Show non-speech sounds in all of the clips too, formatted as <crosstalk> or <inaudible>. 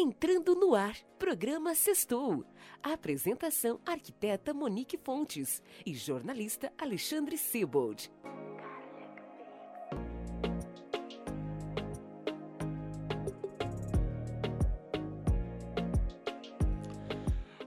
Entrando no ar, programa Sextou. apresentação: arquiteta Monique Fontes e jornalista Alexandre Sebold.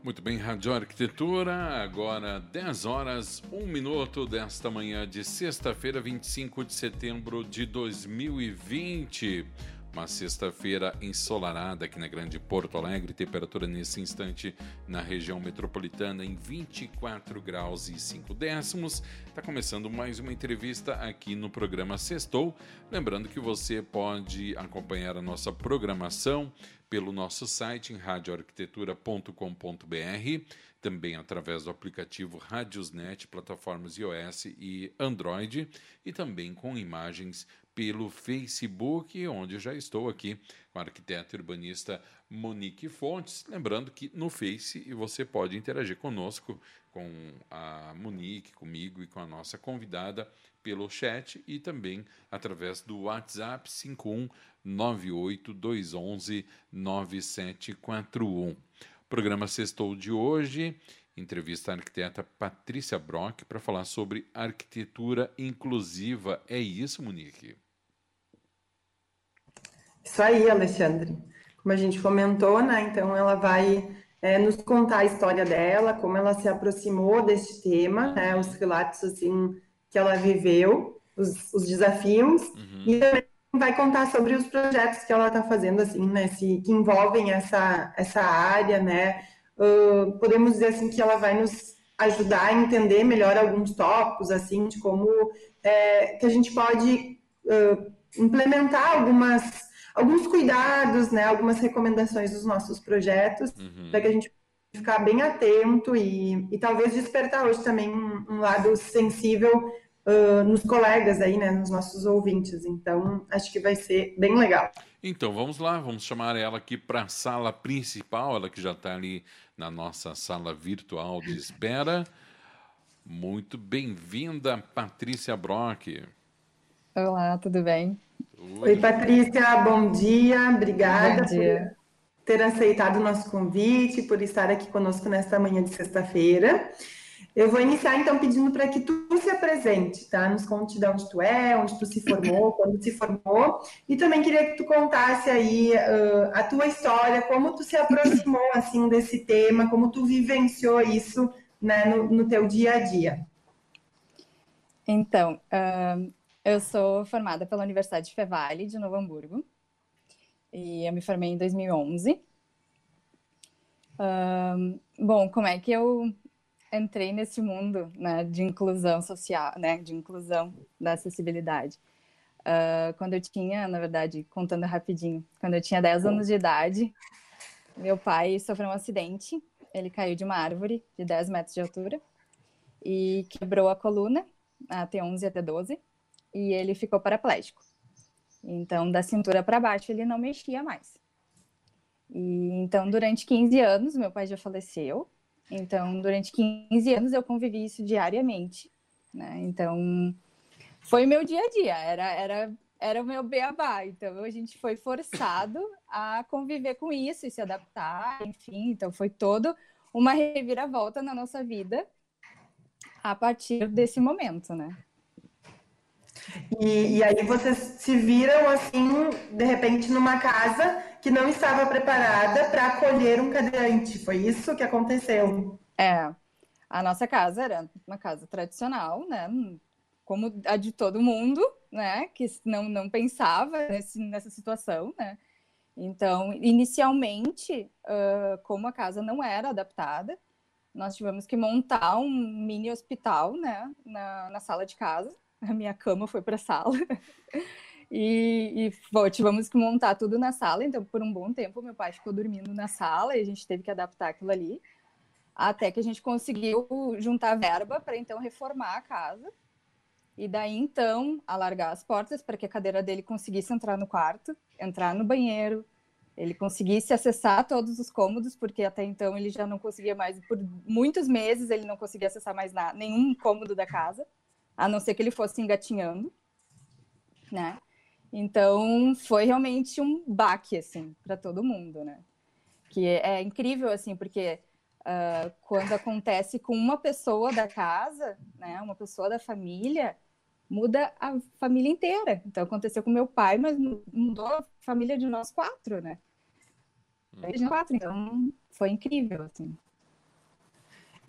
Muito bem, Rádio Arquitetura, agora 10 horas, 1 minuto desta manhã de sexta-feira, 25 de setembro de 2020. Uma sexta-feira ensolarada aqui na Grande Porto Alegre, temperatura nesse instante na região metropolitana em 24 graus e 5 décimos. Está começando mais uma entrevista aqui no programa Sextou. Lembrando que você pode acompanhar a nossa programação pelo nosso site em radioarquitetura.com.br, também através do aplicativo Radiosnet, plataformas iOS e Android, e também com imagens pelo Facebook, onde já estou aqui com a arquiteta urbanista Monique Fontes. Lembrando que no Face você pode interagir conosco, com a Monique, comigo e com a nossa convidada pelo chat e também através do WhatsApp 51982119741. Programa Sextou de hoje, entrevista a arquiteta Patrícia Brock para falar sobre arquitetura inclusiva. É isso, Monique? Isso aí, Alexandre. Como a gente comentou, né? Então ela vai é, nos contar a história dela, como ela se aproximou desse tema, né? Os relatos assim que ela viveu, os, os desafios, uhum. e também vai contar sobre os projetos que ela está fazendo, assim, né? Se, que envolvem essa, essa área, né? Uh, podemos dizer assim que ela vai nos ajudar a entender melhor alguns tópicos, assim, de como é, que a gente pode uh, implementar algumas alguns cuidados, né, algumas recomendações dos nossos projetos, uhum. para que a gente ficar bem atento e, e talvez despertar hoje também um, um lado sensível uh, nos colegas aí, né, nos nossos ouvintes. Então, acho que vai ser bem legal. Então, vamos lá, vamos chamar ela aqui para a sala principal, ela que já está ali na nossa sala virtual de espera. Muito bem-vinda, Patrícia Brock. Olá, tudo bem? Oi, Patrícia, bom dia. Obrigada bom dia. por ter aceitado o nosso convite, por estar aqui conosco nesta manhã de sexta-feira. Eu vou iniciar então pedindo para que tu se apresente, tá? Nos conte de onde tu é, onde tu se formou, <laughs> quando se formou, e também queria que tu contasse aí uh, a tua história, como tu se aproximou <laughs> assim desse tema, como tu vivenciou isso né, no, no teu dia a dia. Então, uh, eu sou formada pela Universidade de Fevale, de Novo Hamburgo, e eu me formei em 2011. Um, bom, como é que eu entrei nesse mundo né, de inclusão social, né, de inclusão da acessibilidade? Uh, quando eu tinha, na verdade, contando rapidinho, quando eu tinha 10 anos de idade, meu pai sofreu um acidente, ele caiu de uma árvore de 10 metros de altura e quebrou a coluna, a T11 e a T12, e ele ficou paraplégico. Então, da cintura para baixo, ele não mexia mais. E então, durante 15 anos, meu pai já faleceu. Então, durante 15 anos, eu convivi isso diariamente. Né? Então, foi meu dia a dia, era, era, era o meu beabá. Então, a gente foi forçado a conviver com isso e se adaptar, enfim. Então, foi todo uma reviravolta na nossa vida a partir desse momento, né? E, e, aí vocês se viram assim, de repente, numa casa que não estava preparada para acolher um cadeirante. Foi isso que aconteceu? É. A nossa casa era uma casa tradicional, né? Como a de todo mundo, né? Que não, não pensava nesse, nessa situação, né? Então, inicialmente, uh, como a casa não era adaptada, nós tivemos que montar um mini hospital, né? Na, na sala de casa <laughs> a minha cama foi para a sala. <laughs> E, e bom, tivemos que montar tudo na sala, então por um bom tempo meu pai ficou dormindo na sala e a gente teve que adaptar aquilo ali, até que a gente conseguiu juntar verba para então reformar a casa. E daí então alargar as portas para que a cadeira dele conseguisse entrar no quarto, entrar no banheiro, ele conseguisse acessar todos os cômodos, porque até então ele já não conseguia mais, por muitos meses ele não conseguia acessar mais nada, nenhum cômodo da casa, a não ser que ele fosse engatinhando, né? Então foi realmente um baque assim para todo mundo, né? Que é, incrível assim, porque uh, quando acontece com uma pessoa da casa, né, uma pessoa da família, muda a família inteira. Então aconteceu com meu pai, mas mudou a família de nós quatro, né? Hum. quatro, então foi incrível, assim.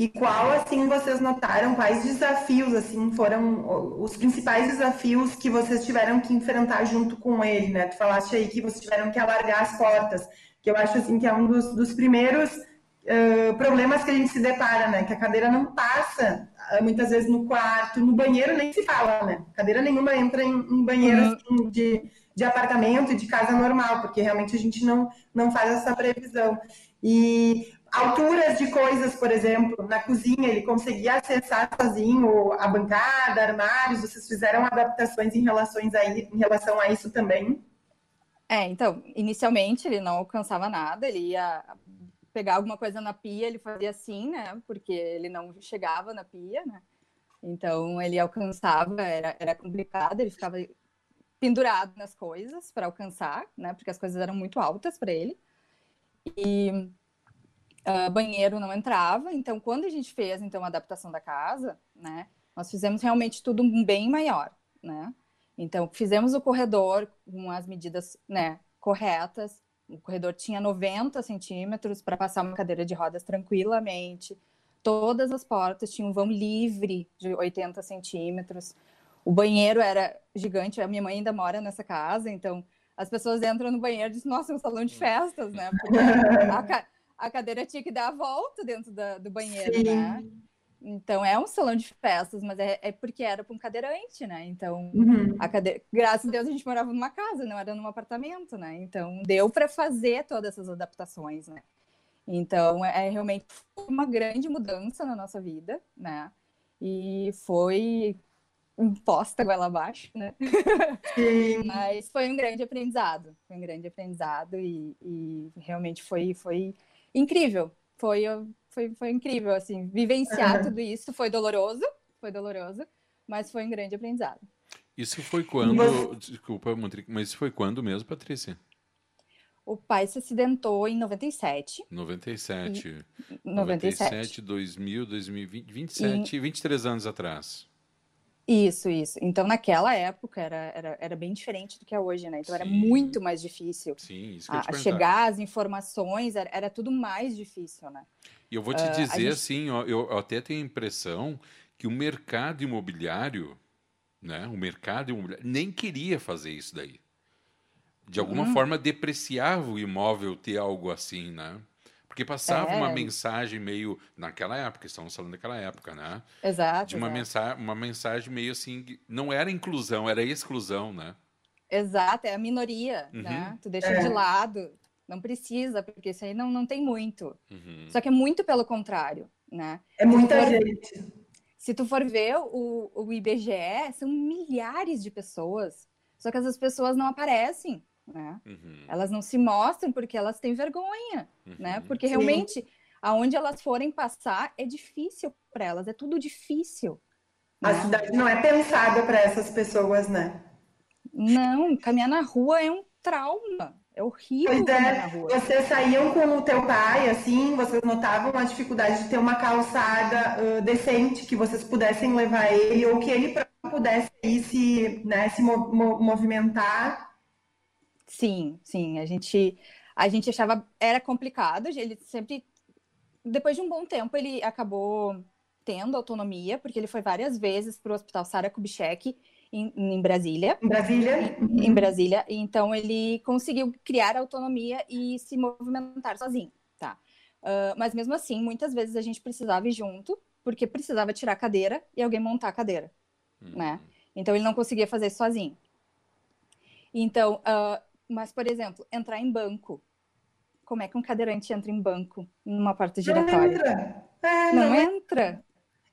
E qual, assim, vocês notaram, quais desafios, assim, foram os principais desafios que vocês tiveram que enfrentar junto com ele, né? Tu falaste aí que vocês tiveram que alargar as portas, que eu acho, assim, que é um dos, dos primeiros uh, problemas que a gente se depara, né? Que a cadeira não passa muitas vezes no quarto, no banheiro nem se fala, né? Cadeira nenhuma entra em, em banheiro uhum. assim, de, de apartamento, de casa normal, porque realmente a gente não, não faz essa previsão. E alturas de coisas, por exemplo, na cozinha, ele conseguia acessar sozinho a bancada, armários, vocês fizeram adaptações em, relações a, em relação a isso também? É, então, inicialmente ele não alcançava nada, ele ia pegar alguma coisa na pia, ele fazia assim, né? Porque ele não chegava na pia, né? Então ele alcançava, era, era complicado, ele ficava pendurado nas coisas para alcançar, né? Porque as coisas eram muito altas para ele. E uh, banheiro não entrava. Então, quando a gente fez então a adaptação da casa, né? Nós fizemos realmente tudo bem maior, né? Então, fizemos o corredor com as medidas, né? Corretas, o corredor tinha 90 centímetros para passar uma cadeira de rodas tranquilamente. Todas as portas tinham um vão livre de 80 centímetros. O banheiro era gigante. A minha mãe ainda mora nessa casa, então as pessoas entram no banheiro e dizem: Nossa, é um salão de festas, né? <laughs> Porque a, a cadeira tinha que dar a volta dentro da, do banheiro, Sim. né? Então é um salão de festas, mas é, é porque era para um cadeirante, né? Então, uhum. a cadeira... graças a Deus a gente morava numa casa, não era num apartamento, né? Então deu para fazer todas essas adaptações, né? Então é, é realmente uma grande mudança na nossa vida, né? E foi imposta goela abaixo, né? Sim. <laughs> Mas foi um grande aprendizado, foi um grande aprendizado e, e realmente foi, foi incrível. Foi foi, foi incrível, assim, vivenciar uhum. tudo isso foi doloroso, foi doloroso, mas foi um grande aprendizado. Isso foi quando, desculpa, mas isso foi quando mesmo, Patrícia? O pai se acidentou em 97. 97. 97. 97, 2000, 2020, 27, e... 23 anos atrás. Isso, isso. Então, naquela época, era, era, era bem diferente do que é hoje, né? Então, Sim. era muito mais difícil. Sim, isso que a, chegar às informações, era, era tudo mais difícil, né? E eu vou te uh, dizer gente... assim, ó, eu até tenho a impressão que o mercado imobiliário, né, o mercado imobiliário nem queria fazer isso daí. De alguma uhum. forma depreciava o imóvel ter algo assim, né? Porque passava é. uma mensagem meio naquela época, estamos falando daquela época, né? Exato. De uma exato. mensagem, uma mensagem meio assim, não era inclusão, era exclusão, né? Exato, é a minoria, uhum. né? Tu deixa é. de lado, não precisa, porque isso aí não, não tem muito. Uhum. Só que é muito pelo contrário, né? É muita se for, gente. Se tu for ver o, o IBGE, são milhares de pessoas. Só que essas pessoas não aparecem, né? Uhum. Elas não se mostram porque elas têm vergonha, uhum. né? Porque Sim. realmente, aonde elas forem passar, é difícil para elas, é tudo difícil. A né? cidade não é pensada para essas pessoas, né? Não, caminhar na rua é um trauma. É horrível. Pois é, vocês saíam com o teu pai, assim, vocês notavam a dificuldade de ter uma calçada uh, decente, que vocês pudessem levar ele, ou que ele pudesse ir se, né, se mo movimentar? Sim, sim, a gente, a gente achava, era complicado, ele sempre, depois de um bom tempo, ele acabou tendo autonomia, porque ele foi várias vezes para o Hospital Sara Kubitschek, em, em Brasília. Em Brasília? Em, em, Brasília. Então, ele conseguiu criar autonomia e se movimentar sozinho, tá? Uh, mas mesmo assim, muitas vezes a gente precisava ir junto, porque precisava tirar a cadeira e alguém montar a cadeira, hum. né? Então, ele não conseguia fazer isso sozinho. Então, uh, mas, por exemplo, entrar em banco. Como é que um cadeirante entra em banco numa porta giratória? Não entra. É, não, não entra.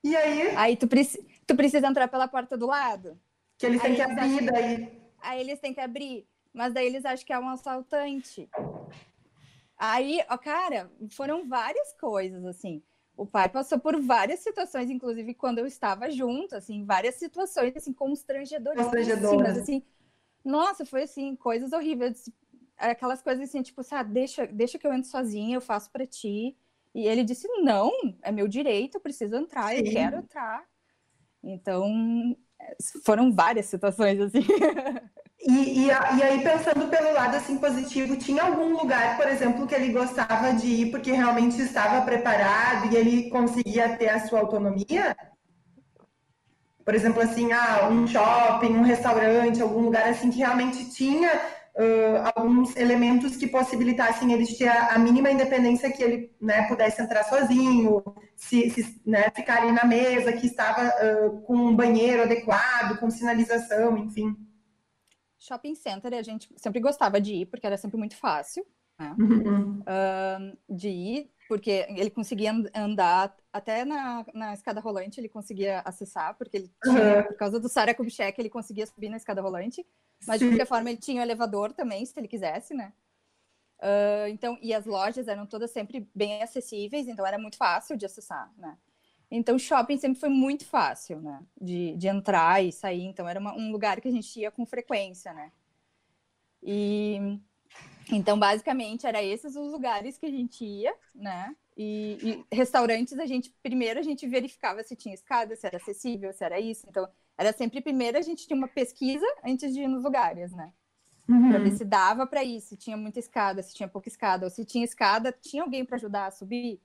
E aí? Aí tu, preci tu precisa entrar pela porta do lado. Que eles têm que abrir acham... daí. Aí eles têm que abrir. Mas daí eles acham que é um assaltante. Aí, ó, cara, foram várias coisas, assim. O pai passou por várias situações, inclusive quando eu estava junto, assim, várias situações, assim, constrangedoras. Constrangedoras. assim, nossa, foi assim, coisas horríveis. Aquelas coisas assim, tipo, sabe, deixa, deixa que eu entro sozinha, eu faço para ti. E ele disse: não, é meu direito, eu preciso entrar, Sim. eu quero entrar. Então, foram várias situações assim. E, e, e, aí, pensando pelo lado assim positivo, tinha algum lugar, por exemplo, que ele gostava de ir porque realmente estava preparado e ele conseguia ter a sua autonomia? Por exemplo, assim, ah, um shopping, um restaurante, algum lugar assim que realmente tinha uh, alguns elementos que possibilitassem ele ter a, a, mínima independência que ele né, pudesse entrar sozinho, se, se né, ficar ali na mesa, que estava uh, com um banheiro adequado, com sinalização, enfim. Shopping center a gente sempre gostava de ir, porque era sempre muito fácil né? uhum. uh, de ir, porque ele conseguia andar até na, na escada rolante, ele conseguia acessar, porque ele tinha, uhum. por causa do Sara Kubitschek, ele conseguia subir na escada rolante. Mas, Sim. de qualquer forma, ele tinha o elevador também, se ele quisesse, né? Uh, então, e as lojas eram todas sempre bem acessíveis, então era muito fácil de acessar, né? Então, o shopping sempre foi muito fácil, né? De, de entrar e sair. Então, era uma, um lugar que a gente ia com frequência, né? E então, basicamente, era esses os lugares que a gente ia, né? E, e, restaurantes, a gente primeiro a gente verificava se tinha escada, se era acessível, se era isso. Então, era sempre primeiro a gente tinha uma pesquisa antes de ir nos lugares, né? Uhum. Para ver se dava para ir, se tinha muita escada, se tinha pouca escada, ou se tinha escada, tinha alguém para ajudar a subir,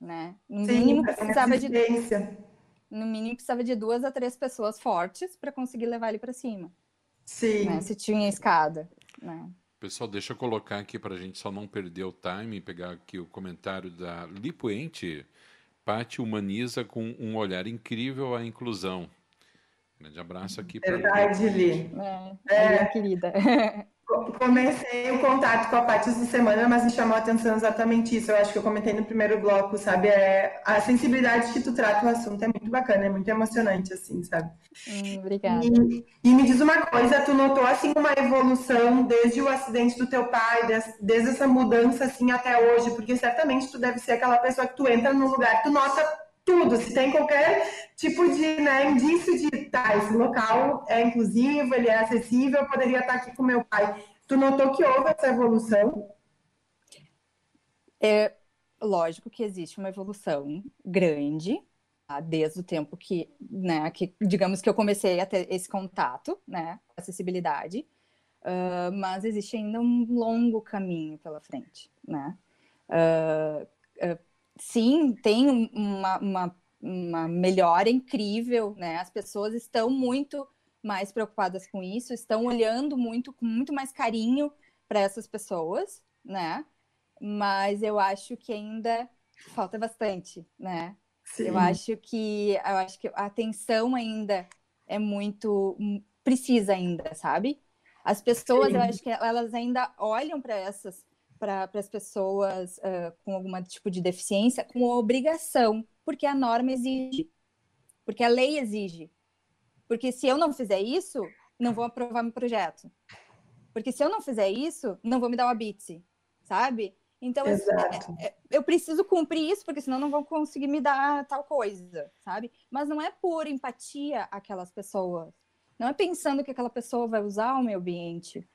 né? No Sim, mínimo precisava de no mínimo precisava de duas a três pessoas fortes para conseguir levar ele para cima. Sim. Né? Se tinha escada, né? Pessoal, deixa eu colocar aqui para a gente só não perder o time e pegar aqui o comentário da Lipoente. Pati humaniza com um olhar incrível a inclusão. Grande abraço aqui para Verdade, Li. É, é, querida. <laughs> Comecei o contato com a Paty essa semana, mas me chamou a atenção exatamente isso. Eu acho que eu comentei no primeiro bloco, sabe? É, a sensibilidade que tu trata o assunto é muito bacana, é muito emocionante, assim, sabe? Hum, obrigada. E, e, me diz uma coisa, tu notou, assim, uma evolução desde o acidente do teu pai, desde, desde essa mudança, assim, até hoje? Porque certamente tu deve ser aquela pessoa que tu entra no lugar, tu nota tudo, se tem qualquer tipo de né, indício de tá, esse local é inclusivo, ele é acessível, eu poderia estar aqui com meu pai. Tu notou que houve essa evolução? É lógico que existe uma evolução grande, tá? desde o tempo que, né, que, digamos que eu comecei a ter esse contato, né, acessibilidade, uh, mas existe ainda um longo caminho pela frente, né. Uh, uh, sim, tem uma, uma, uma melhora incrível, né? As pessoas estão muito mais preocupadas com isso, estão olhando muito com muito mais carinho para essas pessoas, né? Mas eu acho que ainda falta bastante, né? Sim. Eu acho que eu acho que a atenção ainda é muito precisa ainda, sabe? As pessoas, Sim. eu acho que elas ainda olham para essas para as pessoas uh, com algum tipo de deficiência com obrigação, porque a norma exige, porque a lei exige. Porque se eu não fizer isso, não vou aprovar meu projeto. Porque se eu não fizer isso, não vou me dar uma BITSE, sabe? Então, é, é, eu preciso cumprir isso, porque senão não vão conseguir me dar tal coisa, sabe? Mas não é por empatia aquelas pessoas. Não é pensando que aquela pessoa vai usar o meu ambiente,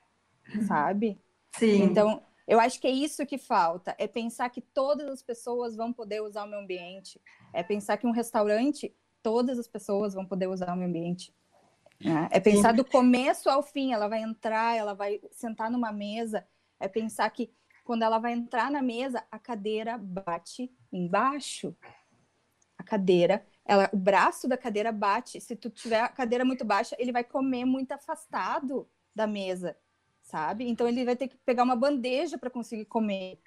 sabe? Sim. Então, eu acho que é isso que falta, é pensar que todas as pessoas vão poder usar o meu ambiente, é pensar que um restaurante, todas as pessoas vão poder usar o meu ambiente. Né? É pensar do começo ao fim, ela vai entrar, ela vai sentar numa mesa, é pensar que quando ela vai entrar na mesa, a cadeira bate embaixo. A cadeira, ela, o braço da cadeira bate. Se tu tiver a cadeira muito baixa, ele vai comer muito afastado da mesa sabe? Então ele vai ter que pegar uma bandeja para conseguir comer,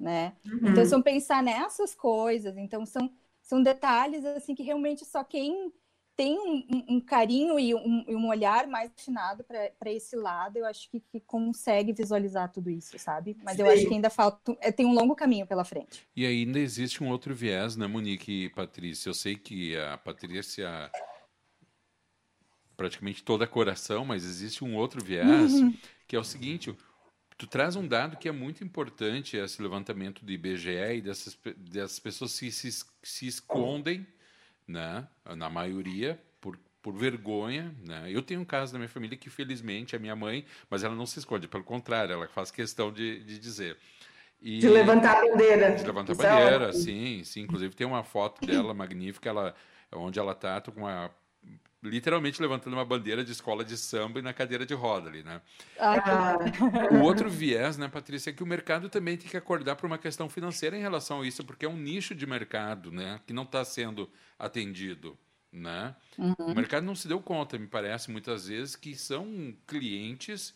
né? Uhum. Então são pensar nessas coisas. Então são são detalhes assim que realmente só quem tem um, um carinho e um, um, olhar mais afinado para esse lado, eu acho que, que, consegue visualizar tudo isso, sabe? Mas Sim. eu acho que ainda falta, é, tem um longo caminho pela frente. E ainda existe um outro viés, né, Monique e Patrícia? Eu sei que a Patrícia praticamente toda coração, mas existe um outro viés, uhum. que é o seguinte, tu traz um dado que é muito importante, esse levantamento do IBGE e dessas, dessas pessoas que se, se escondem né? Na maioria, por, por vergonha, né? Eu tenho um caso da minha família que, felizmente, é minha mãe, mas ela não se esconde, pelo contrário, ela faz questão de, de dizer. E, de levantar a bandeira. De levantar a é bandeira, sim, sim. Inclusive tem uma foto dela magnífica, ela, onde ela está com uma literalmente levantando uma bandeira de escola de samba e na cadeira de roda ali, né? Ah. O outro viés, né, Patrícia, é que o mercado também tem que acordar para uma questão financeira em relação a isso, porque é um nicho de mercado, né, que não está sendo atendido, né? Uhum. O mercado não se deu conta, me parece, muitas vezes, que são clientes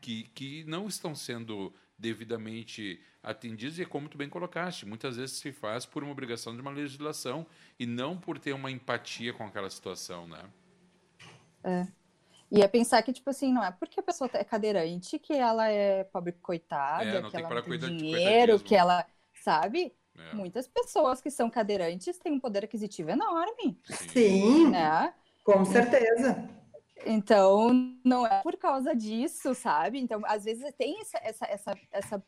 que, que não estão sendo devidamente atendidos e é como tu bem colocaste, muitas vezes se faz por uma obrigação de uma legislação e não por ter uma empatia com aquela situação, né? É. E é pensar que, tipo assim, não é porque a pessoa é cadeirante que ela é pobre coitada, é, que ela não tem dinheiro, que ela, sabe? É. Muitas pessoas que são cadeirantes têm um poder aquisitivo enorme. Sim, né? com certeza. Então, não é por causa disso, sabe? Então, às vezes tem essa, essa, essa, essa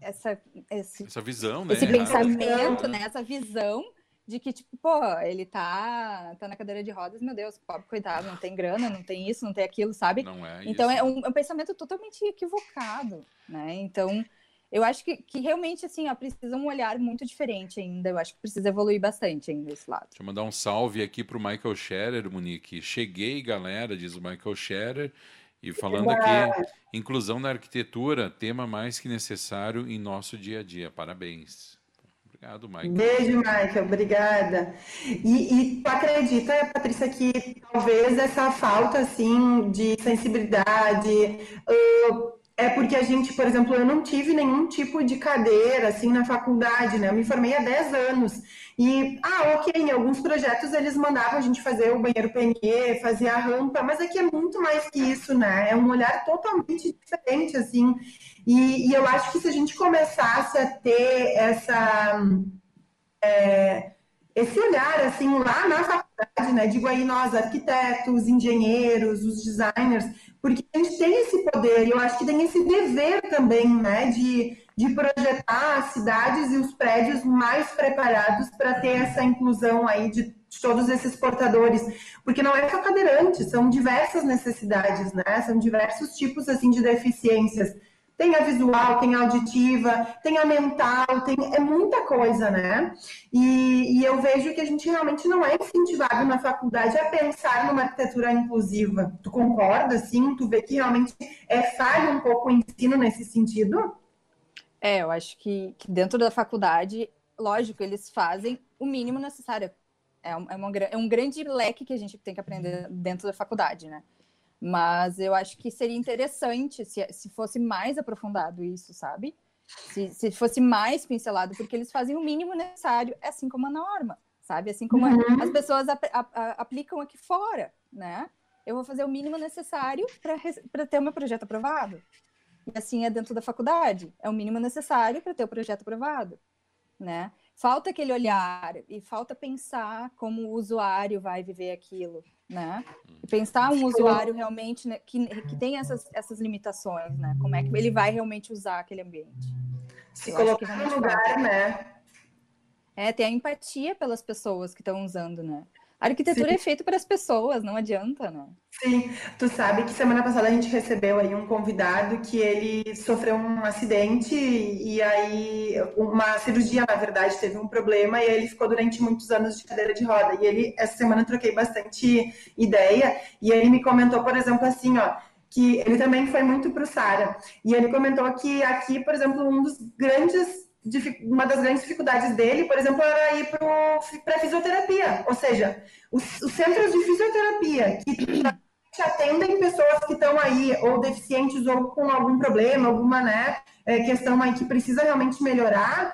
essa, esse, essa visão, né? Esse pensamento, né? Essa visão de que, tipo, pô, ele tá, tá na cadeira de rodas, meu Deus, pobre coitado, não tem grana, não tem isso, não tem aquilo, sabe? Não é então é um, é um, pensamento totalmente equivocado, né? Então, eu acho que, que realmente, assim, ó, precisa um olhar muito diferente ainda, eu acho que precisa evoluir bastante ainda esse lado. Deixa eu mandar um salve aqui pro Michael Scherer, Monique. Cheguei, galera, diz o Michael Scherer. E falando aqui, inclusão na arquitetura, tema mais que necessário em nosso dia a dia. Parabéns. Obrigado, Michael. Beijo, Michael. Obrigada. E, e tu acredita, Patrícia, que talvez essa falta assim de sensibilidade, uh, é porque a gente, por exemplo, eu não tive nenhum tipo de cadeira assim na faculdade, né? Eu me formei há 10 anos. E, ah, ok, em alguns projetos eles mandavam a gente fazer o banheiro PNE, fazer a rampa, mas aqui é muito mais que isso, né? É um olhar totalmente diferente, assim. E, e eu acho que se a gente começasse a ter essa. É, esse olhar, assim, lá na faculdade, né? Digo aí nós, arquitetos, engenheiros, os designers, porque a gente tem esse poder e eu acho que tem esse dever também, né, de, de projetar as cidades e os prédios mais preparados para ter essa inclusão aí de, todos esses portadores, porque não é só cadeirante, são diversas necessidades, né, são diversos tipos, assim, de deficiências, tem a visual, tem a auditiva, tem a mental, tem, é muita coisa, né? E, e, eu vejo que a gente realmente não é incentivado na faculdade a pensar numa arquitetura inclusiva. Tu concorda, sim? Tu vê que realmente é falho um pouco o ensino nesse sentido? É, eu acho que, que dentro da faculdade, lógico, eles fazem o mínimo necessário. É, é, uma, é um grande leque que a gente tem que aprender dentro da faculdade, né? Mas eu acho que seria interessante se, se fosse mais aprofundado isso, sabe? Se, se fosse mais pincelado, porque eles fazem o mínimo necessário, assim como a norma, sabe? Assim como uhum. as pessoas a, a, a, aplicam aqui fora, né? Eu vou fazer o mínimo necessário para ter o meu projeto aprovado. E assim é dentro da faculdade. É o mínimo necessário para ter o projeto aprovado, né? Falta aquele olhar e falta pensar como o usuário vai viver aquilo, né? E pensar um usuário realmente né, que, que tem essas, essas limitações, né? Como é que ele vai realmente usar aquele ambiente. Se colocar no lugar, né? É, ter a empatia pelas pessoas que estão usando, né? A arquitetura Sim. é feita para as pessoas, não adianta, né? Sim, tu sabe que semana passada a gente recebeu aí um convidado que ele sofreu um acidente e aí uma cirurgia, na verdade, teve um problema e ele ficou durante muitos anos de cadeira de roda. E ele, essa semana, troquei bastante ideia e ele me comentou, por exemplo, assim, ó, que ele também foi muito para o Sara. E ele comentou que aqui, por exemplo, um dos grandes uma das grandes dificuldades dele, por exemplo, era ir para fisioterapia. Ou seja, os, os, centros de fisioterapia que atendem pessoas que estão aí, ou deficientes, ou com algum problema, alguma né, questão aí que precisa realmente melhorar,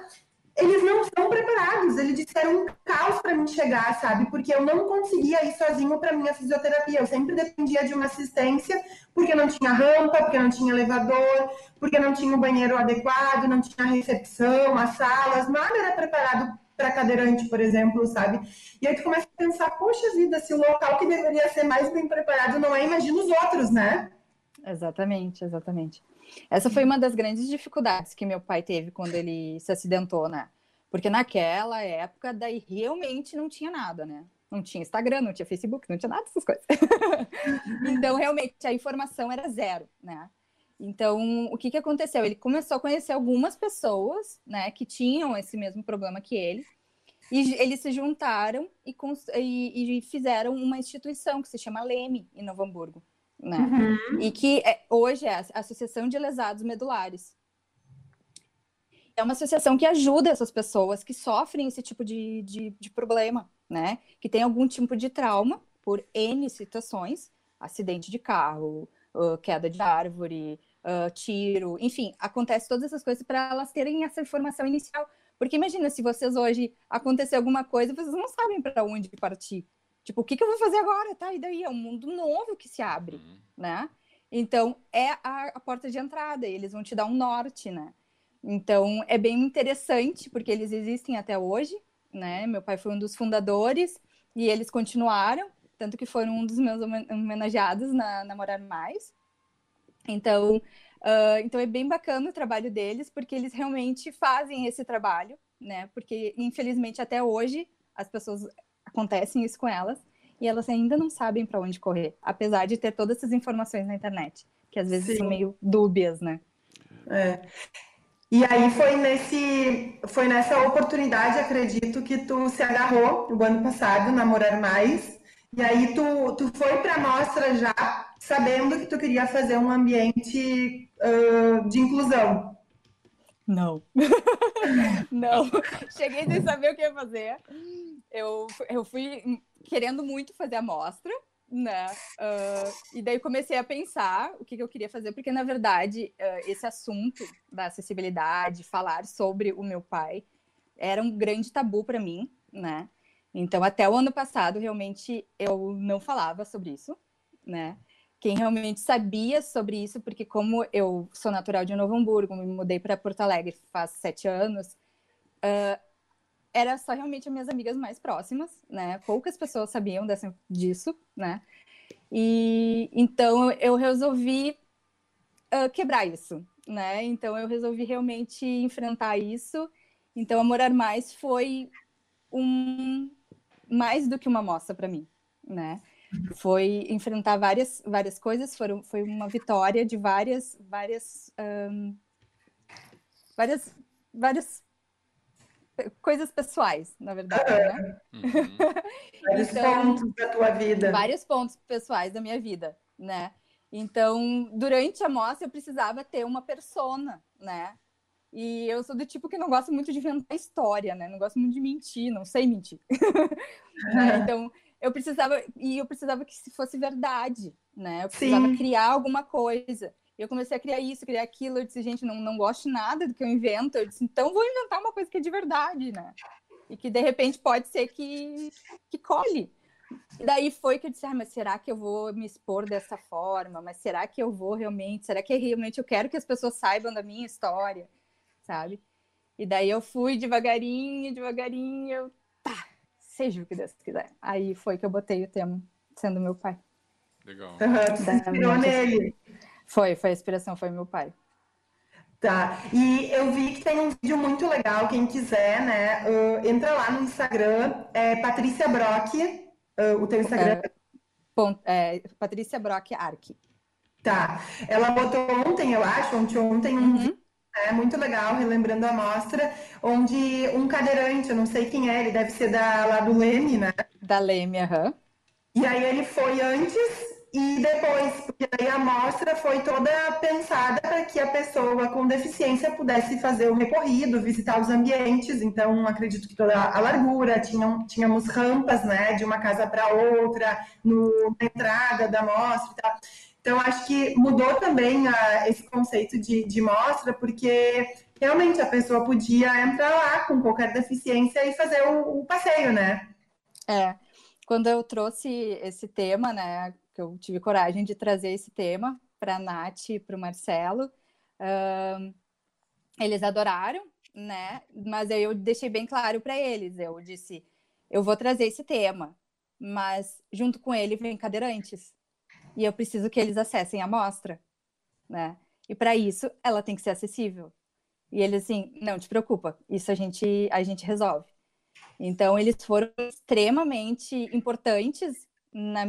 eles não estão preparados. Ele disse que era um caos para mim chegar, sabe? Porque eu não conseguia ir sozinho para minha fisioterapia. Eu sempre dependia de uma assistência, porque não tinha rampa, porque não tinha elevador, porque não tinha um banheiro adequado, não tinha recepção, as salas, nada era preparado para cadeirante, por exemplo, sabe? E aí tu começa a pensar, poxa vida, se o local que deveria ser mais bem preparado não é, imagina os outros, né? Exatamente, exatamente. Essa foi uma das grandes dificuldades que meu pai teve quando ele se acidentou, né? Porque naquela época, daí realmente não tinha nada, né? Não tinha Instagram, não tinha Facebook, não tinha nada dessas coisas. <laughs> então, realmente, a informação era zero, né? Então, o que, que aconteceu? Ele começou a conhecer algumas pessoas, né, que tinham esse mesmo problema que ele, e eles se juntaram e, e, e fizeram uma instituição que se chama Leme, em Novo Hamburgo, né? Uhum. E que é, hoje é a Associação de Lesados Medulares. É uma associação que ajuda essas pessoas que sofrem esse tipo de, de, de problema, né? Que tem algum tipo de trauma por N situações, acidente de carro, uh, queda de árvore, uh, tiro, enfim, acontece todas essas coisas para elas terem essa informação inicial. Porque imagina se vocês hoje acontecer alguma coisa, vocês não sabem para onde partir. Tipo, o que, que, eu vou fazer agora? Tá? E daí é um mundo novo que se abre, uhum. né? Então, é a, a, porta de entrada, eles vão te dar um norte, né? Então, é bem interessante, porque eles existem até hoje, né? Meu pai foi um dos fundadores e eles continuaram, tanto que foram um dos meus homenageados na, na Morar Mais. Então, uh, então é bem bacana o trabalho deles, porque eles realmente fazem esse trabalho, né? Porque, infelizmente, até hoje, as pessoas acontecem isso com elas e elas ainda não sabem para onde correr, apesar de ter todas essas informações na internet, que às vezes Sim. são meio dúbias, né? É. E aí foi nesse, foi nessa oportunidade, acredito, que tu se agarrou o ano passado, namorar mais. E aí tu, tu foi para a mostra já sabendo que tu queria fazer um ambiente uh, de inclusão. Não. <laughs> não. Cheguei sem saber o que ia fazer. Eu, eu fui querendo muito fazer a mostra, né? Uh, e daí comecei a pensar o que, que, eu queria fazer, porque na verdade uh, esse assunto da acessibilidade, falar sobre o meu pai, era um grande tabu para mim, né? Então até o ano passado realmente eu não falava sobre isso, né? Quem realmente sabia sobre isso, porque como eu sou natural de Novo Hamburgo, me mudei para Porto Alegre faz sete anos, uh, era só realmente as minhas amigas mais próximas, né? Poucas pessoas sabiam dessa, disso, né? E então eu resolvi uh, quebrar isso, né? Então eu resolvi realmente enfrentar isso. Então, a Morar Mais foi um mais do que uma mostra para mim, né? Foi enfrentar várias várias coisas, foram, foi uma vitória de várias várias um, várias várias coisas pessoais, na verdade, né? Uhum. <laughs> Vários então, pontos da tua vida. Vários pontos pessoais da minha vida, né? Então, durante a mostra, eu precisava ter uma persona, né? E eu sou do tipo que não gosto muito de inventar história, né? Não gosto muito de mentir, não sei mentir. <laughs> né? <laughs> Então, eu precisava, e eu precisava que se fosse verdade, né? Eu precisava Sim. criar alguma coisa. E eu comecei a criar isso, criar aquilo. Eu disse, gente, não, não gosto nada do que eu invento. Eu disse, então vou inventar uma coisa que é de verdade, né? E que de repente pode ser que, que colhe. E daí foi que eu disse, ah, mas será que eu vou me expor dessa forma? Mas será que eu vou realmente? Será que realmente eu quero que as pessoas saibam da minha história? Sabe? E daí eu fui devagarinho, devagarinho, eu, tá, seja o que Deus quiser. Aí foi que eu botei o tema, sendo meu pai. Legal. Uhum, inspirou nele. Foi, foi a inspiração, foi meu pai. Tá, e eu vi que tem um vídeo muito legal, quem quiser, né, uh, entra lá no Instagram, é Patrícia Brock, uh, o teu Instagram. É, ponto, é, Patrícia Brock Arc. Tá, ela botou ontem, eu acho, ontem, ontem um uhum. É muito legal, relembrando a mostra, onde um cadeirante, eu não sei quem é, ele deve ser da, lá do Leme, né? Da Leme, aham. Uhum. E aí ele foi antes e depois, porque a amostra foi toda pensada para que a pessoa com deficiência pudesse fazer o recorrido, visitar os ambientes. Então, acredito que toda a largura, tinham, tínhamos rampas, né, de uma casa para outra, no, na entrada da amostra e tal. Então, acho que mudou também a, esse conceito de, de mostra, porque realmente a pessoa podia entrar lá com qualquer deficiência e fazer o, o passeio, né? É, quando eu trouxe esse tema, né, que eu tive coragem de trazer esse tema para a Nath e para o Marcelo, uh, eles adoraram, né? Mas aí eu deixei bem claro para eles, eu disse, eu vou trazer esse tema, mas junto com ele vem cadeirantes e eu preciso que eles acessem a mostra, né? E para isso ela tem que ser acessível. E eles assim, não te preocupa, isso a gente a gente resolve. Então, eles foram extremamente importantes na,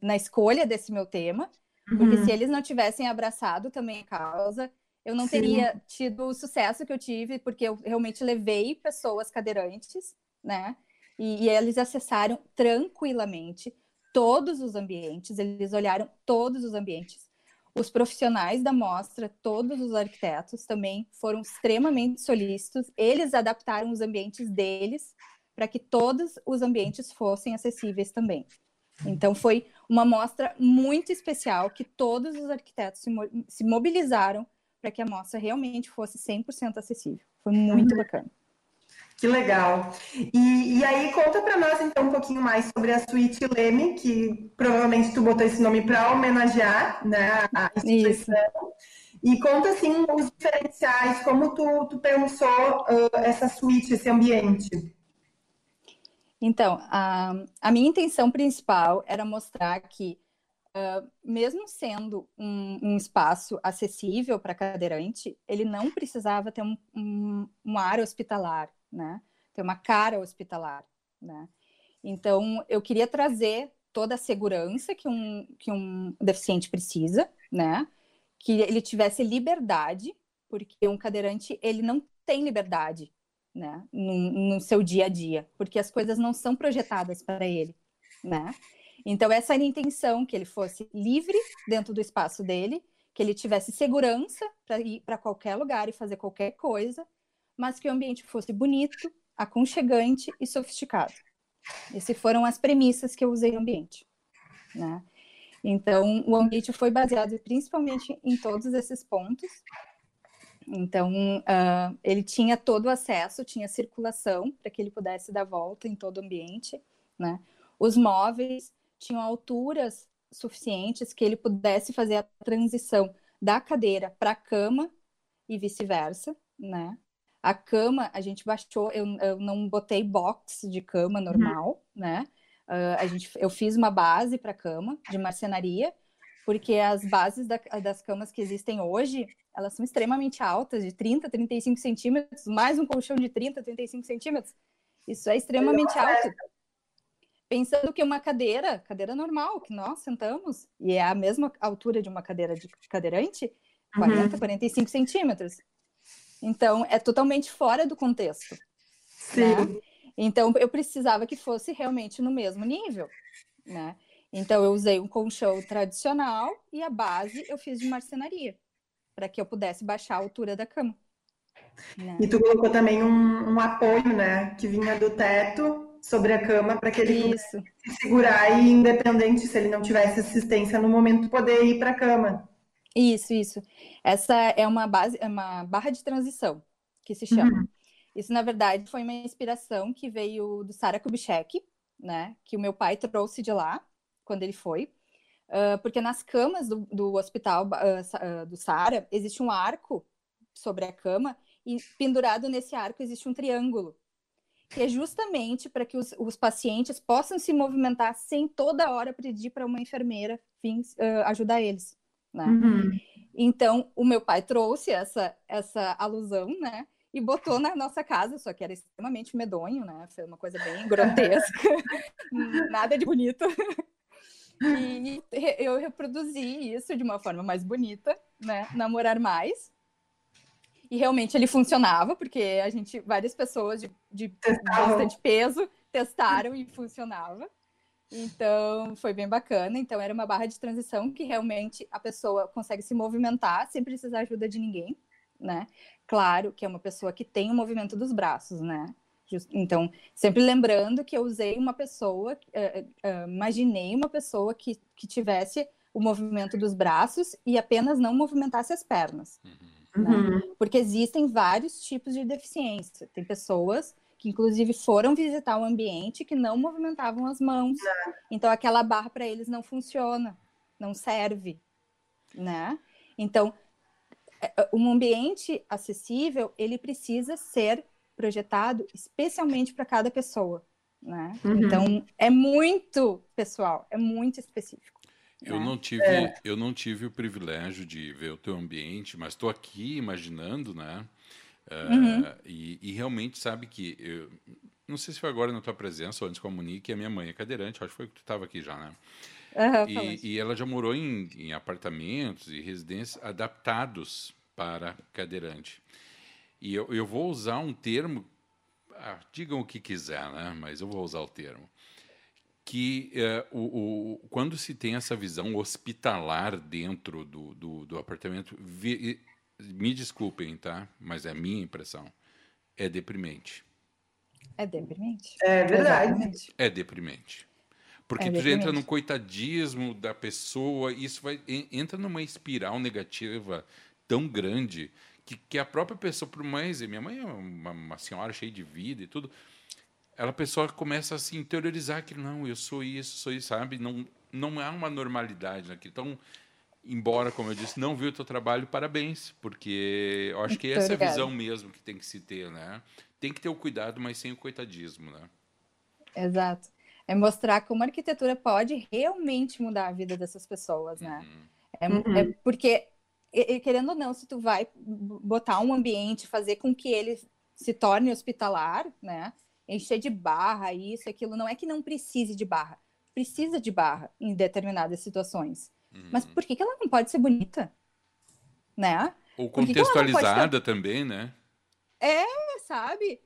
na escolha desse meu tema, porque uhum. se eles não tivessem abraçado também a causa, eu não Sim. teria tido o sucesso que eu tive, porque eu realmente levei pessoas cadeirantes, né? E, e eles acessaram tranquilamente todos os ambientes, eles olharam todos os ambientes. Os profissionais da mostra, todos os arquitetos também foram extremamente solícitos, eles adaptaram os ambientes deles para que todos os ambientes fossem acessíveis também. Então, foi uma mostra muito especial que todos os arquitetos se, mo se mobilizaram para que a mostra realmente fosse 100% acessível. Foi muito uhum. bacana. Que legal. E, e aí, conta para nós, então, um pouquinho mais sobre a Suíte Leme, que provavelmente tu botou esse nome para homenagear né, a instituição. Isso. E conta, assim, os diferenciais, como tu, tu pensou uh, essa suíte, esse ambiente. Então, a, a minha intenção principal era mostrar que, uh, mesmo sendo um, um espaço acessível para cadeirante, ele não precisava ter um, um, um ar hospitalar, né? Ter uma cara hospitalar, né? Então, eu queria trazer toda a segurança que um, que um deficiente precisa, né? Que ele tivesse liberdade, porque um cadeirante, ele não tem liberdade né, no, no, seu dia a dia, porque as coisas não são projetadas para ele, né? Então essa era a intenção que ele fosse livre dentro do espaço dele, que ele tivesse segurança para ir para qualquer lugar e fazer qualquer coisa, mas que o ambiente fosse bonito, aconchegante e sofisticado. Essas foram as premissas que eu usei no ambiente, né? Então, o ambiente foi baseado principalmente em todos esses pontos, então, uh, ele tinha todo o acesso, tinha circulação para que ele pudesse dar volta em todo o ambiente, né? Os móveis tinham alturas suficientes que ele pudesse fazer a transição da cadeira para a cama e vice-versa, né? A cama, a gente baixou, eu, eu não botei box de cama normal, uhum. né? Uh, a gente, eu fiz uma base para cama de marcenaria porque as bases da, das camas que existem hoje, elas são extremamente altas, de 30, 35 centímetros, mais um colchão de 30, 35 centímetros. Isso é extremamente alto. Pensando que uma cadeira, cadeira normal, que nós sentamos, e é a mesma altura de uma cadeira de cadeirante, 40, uhum. 45 centímetros. Então, é totalmente fora do contexto. Sim. Né? Então, eu precisava que fosse realmente no mesmo nível, né? Então, eu usei um colchão tradicional e a base eu fiz de marcenaria, para que eu pudesse baixar a altura da cama. Né? E tu colocou também um, um, apoio, né, que vinha do teto sobre a cama para que ele Isso. se segurar e, independente se ele não tivesse assistência no momento, poder ir para a cama. Isso, isso. Essa é uma base, é uma barra de transição que se chama. Uhum. Isso, na verdade, foi uma inspiração que veio do Sara Kubitschek, né? Que o meu pai trouxe de lá quando ele foi, uh, porque nas camas do, do hospital uh, do Sara existe um arco sobre a cama e pendurado nesse arco existe um triângulo, que é justamente para que os, os, pacientes possam se movimentar sem toda hora pedir para uma enfermeira vir uh, ajudar eles, né? Uhum. Então, o meu pai trouxe essa, essa alusão, né? E botou na nossa casa, só que era extremamente medonho, né? Foi uma coisa bem grotesca, <laughs> nada de bonito. E eu reproduzi isso de uma forma mais bonita, né? Namorar mais. E realmente ele funcionava, porque a gente, várias pessoas de, de bastante peso testaram e funcionava. Então, foi bem bacana. Então, era uma barra de transição que realmente a pessoa consegue se movimentar sem precisar ajuda de ninguém, né? Claro que é uma pessoa que tem o movimento dos braços, né? Então, sempre lembrando que eu usei uma pessoa, uh, uh, imaginei uma pessoa que, que tivesse o movimento dos braços e apenas não movimentasse as pernas. Uhum. Né? Uhum. Né? Porque existem vários tipos de deficiência. Tem pessoas que, inclusive, foram visitar o ambiente que não movimentavam as mãos. Não. Então, aquela barra para eles não funciona, não serve, né? Então, um ambiente acessível, ele precisa ser projetado especialmente para cada pessoa, né? Uhum. Então, é muito pessoal, é muito específico. Eu né? não tive, é. eu não tive o privilégio de ver o teu ambiente, mas estou aqui imaginando, né? Uh, uhum. e, e, realmente sabe que eu, não sei se foi agora na tua presença ou antes com a Monique, a minha mãe é cadeirante, acho que foi que tu estava aqui já, né? Uhum, e, e, ela já morou em, em, apartamentos e residências adaptados para cadeirante. E eu, eu vou usar um termo, ah, digam o que quiser, né? Mas eu vou usar o termo que é, o, o, quando se tem essa visão hospitalar dentro do, do, do apartamento, vi, me desculpem, tá? Mas é a minha impressão. É deprimente. É deprimente. É verdade. É deprimente. Porque é tu entra no coitadismo da pessoa, isso vai entra numa espiral negativa tão grande que, que a própria pessoa, por mais. Minha mãe é uma, uma senhora cheia de vida e tudo ela a pessoa começa a se interiorizar que não, eu sou isso, sou isso, sabe? Não, não há uma normalidade naquilo. Então, embora, como eu disse, não viu o teu trabalho, parabéns, porque eu acho que essa é a visão mesmo que tem que se ter, né? Tem que ter o cuidado, mas sem o coitadismo, né? Exato. É mostrar como a arquitetura pode realmente mudar a vida dessas pessoas, né? Uhum. É, uhum. é, porque, querendo ou não, se tu vai botar um ambiente, fazer com que ele se torne hospitalar, né? encher de barra, isso, aquilo. Não é que não precise de barra. Precisa de barra em determinadas situações. Uhum. Mas por que, que ela não pode ser bonita? Né? Ou contextualizada ter... também, né? É, sabe?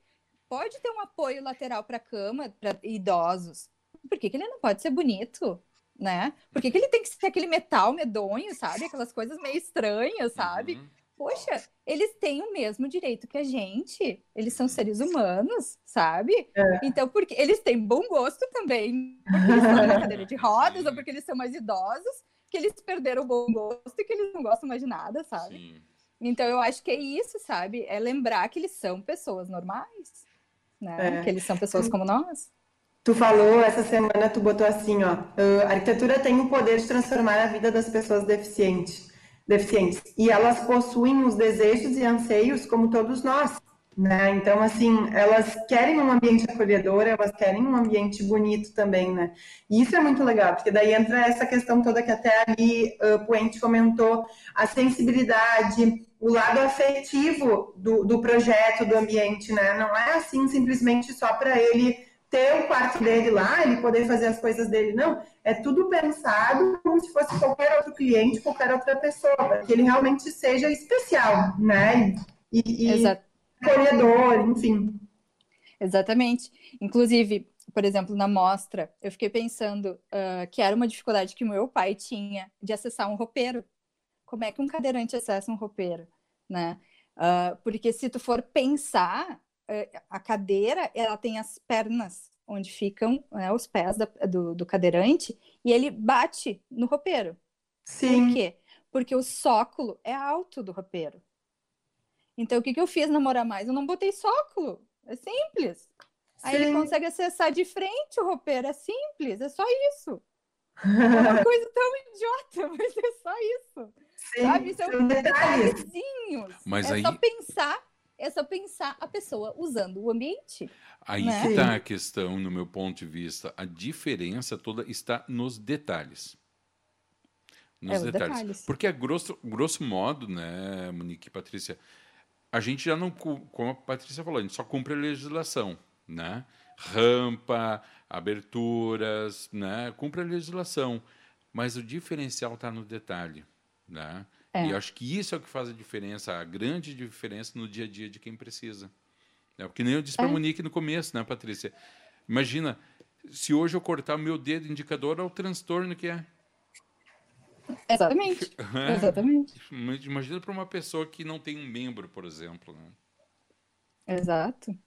Pode ter um apoio lateral para cama, para idosos. Por que, que ele não pode ser bonito? Né? Por que, que ele tem que ser aquele metal medonho, sabe? Aquelas coisas meio estranhas, sabe? Uhum poxa, eles têm o mesmo direito que a gente. Eles são seres humanos, sabe? É. Então, porque eles têm bom gosto também, porque eles estão na cadeira de rodas ou porque eles são mais idosos, que eles perderam o bom gosto e que eles não gostam mais de nada, sabe? Sim. Então, eu acho que é isso, sabe? É lembrar que eles são pessoas normais, né? É. Que eles são pessoas como nós. Tu falou essa semana, tu botou assim, ó, a arquitetura tem o poder de transformar a vida das pessoas deficientes deficientes. E elas possuem os desejos e anseios como todos nós, né? Então, assim, elas querem um ambiente acolhedor, elas querem um ambiente bonito também, né? E isso é muito legal, porque daí entra essa questão toda que até ali uh, Puente comentou, a sensibilidade, o lado afetivo do, do projeto, do ambiente, né? Não é assim simplesmente só para ele ter o quarto dele lá, ele poder fazer as coisas dele. Não, é tudo pensado como se fosse qualquer outro cliente, qualquer outra pessoa, para que ele realmente seja especial, né? E, e acolhedor, enfim. Exatamente. Inclusive, por exemplo, na mostra, eu fiquei pensando uh, que era uma dificuldade que meu pai tinha de acessar um roupeiro. Como é que um cadeirante acessa um roupeiro, né? Uh, porque se tu for pensar, a cadeira ela tem as pernas onde ficam né, os pés da, do, do, cadeirante e ele bate no roupeiro. Sim. Por quê? Porque o sóculo é alto do roupeiro. Então, o que, que eu fiz namorar mais? Eu não botei sóculo. É simples. Sim. Aí ele consegue acessar de frente o roupeiro. É simples, é só isso. <laughs> É uma coisa tão idiota, <laughs> mas é só isso. Sim, sabe? São detalhezinhos. Mas é aí... só pensar é só pensar a pessoa usando o ambiente. Aí né? que está a questão, no meu ponto de vista. A diferença toda está nos detalhes. Nos é, detalhes. detalhes. Porque a grosso, grosso modo, né, Monique e Patrícia, a gente já não, como a Patrícia falou, a gente só cumpre a legislação, né? Rampa, aberturas, né? Cumpre a legislação. Mas o diferencial está no detalhe, né? É. E acho que isso é o que faz a diferença, a grande diferença no dia a dia de quem precisa. É, porque nem eu disse para a é. Monique no começo, né, Patrícia? Imagina, se hoje eu cortar o meu dedo indicador, é o transtorno que é. Exatamente. <laughs> É. Exatamente. Imagina para uma pessoa que não tem um membro, por exemplo. Né? Exato.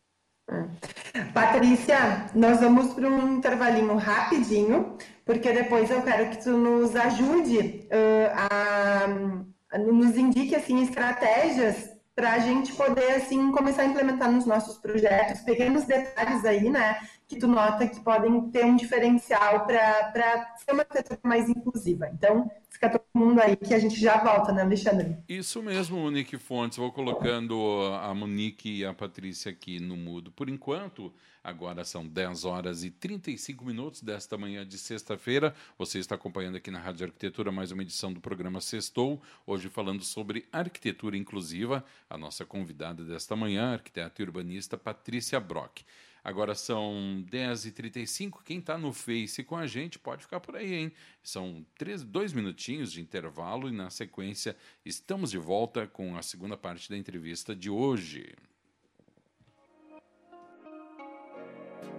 Patrícia, nós vamos para um intervalinho rapidinho, porque depois eu quero que tu nos ajude uh, a nos indique assim estratégias para a gente poder assim começar a implementar nos nossos projetos. Pequenos detalhes aí, né, que tu nota que podem ter um diferencial para ser uma arquitetura mais inclusiva. Então, fica todo mundo aí que a gente já volta, né, Alexandre? Isso mesmo, Monique Fontes. Vou colocando a Monique e a Patrícia aqui no mudo. Por enquanto, agora são 10 horas e 35 minutos desta manhã de sexta-feira. Você está acompanhando aqui na Rádio Arquitetura mais uma edição do programa Sextou, hoje falando sobre arquitetura inclusiva. A nossa convidada desta manhã, arquiteta e urbanista Patrícia Brock. Agora são 10h35. Quem está no Face com a gente pode ficar por aí, hein? São três, dois minutinhos de intervalo e, na sequência, estamos de volta com a segunda parte da entrevista de hoje.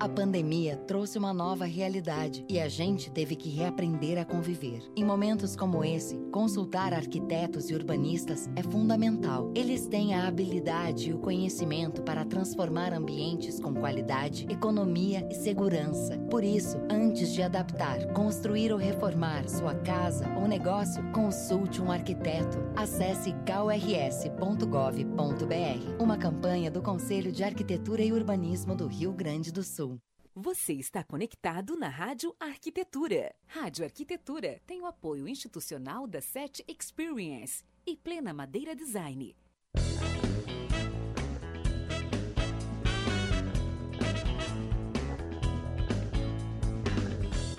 A pandemia trouxe uma nova realidade e a gente teve que reaprender a conviver. Em momentos como esse, consultar arquitetos e urbanistas é fundamental. Eles têm a habilidade e o conhecimento para transformar ambientes com qualidade, economia e segurança. Por isso, antes de adaptar, construir ou reformar sua casa ou negócio, consulte um arquiteto. Acesse krs.gov.br. Uma campanha do Conselho de Arquitetura e Urbanismo do Rio Grande do Sul. Você está conectado na Rádio Arquitetura. Rádio Arquitetura tem o apoio institucional da SET Experience e Plena Madeira Design.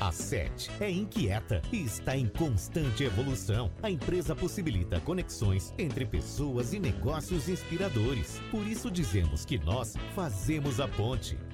A SET é inquieta e está em constante evolução. A empresa possibilita conexões entre pessoas e negócios inspiradores. Por isso dizemos que nós fazemos a ponte.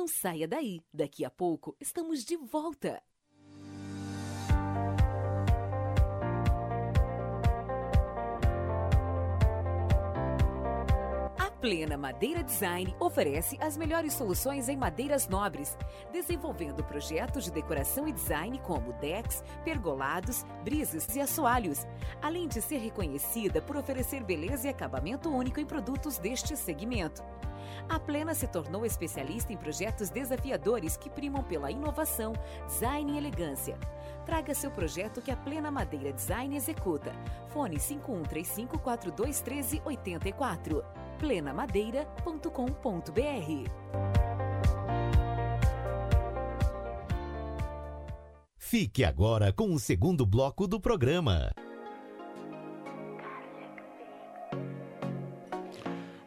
Não saia daí, daqui a pouco estamos de volta. A Plena Madeira Design oferece as melhores soluções em madeiras nobres, desenvolvendo projetos de decoração e design como decks, pergolados, brises e assoalhos, além de ser reconhecida por oferecer beleza e acabamento único em produtos deste segmento. A Plena se tornou especialista em projetos desafiadores que primam pela inovação, design e elegância. Traga seu projeto que a Plena Madeira Design executa. Fone 5135421384. plenamadeira.com.br Fique agora com o segundo bloco do programa.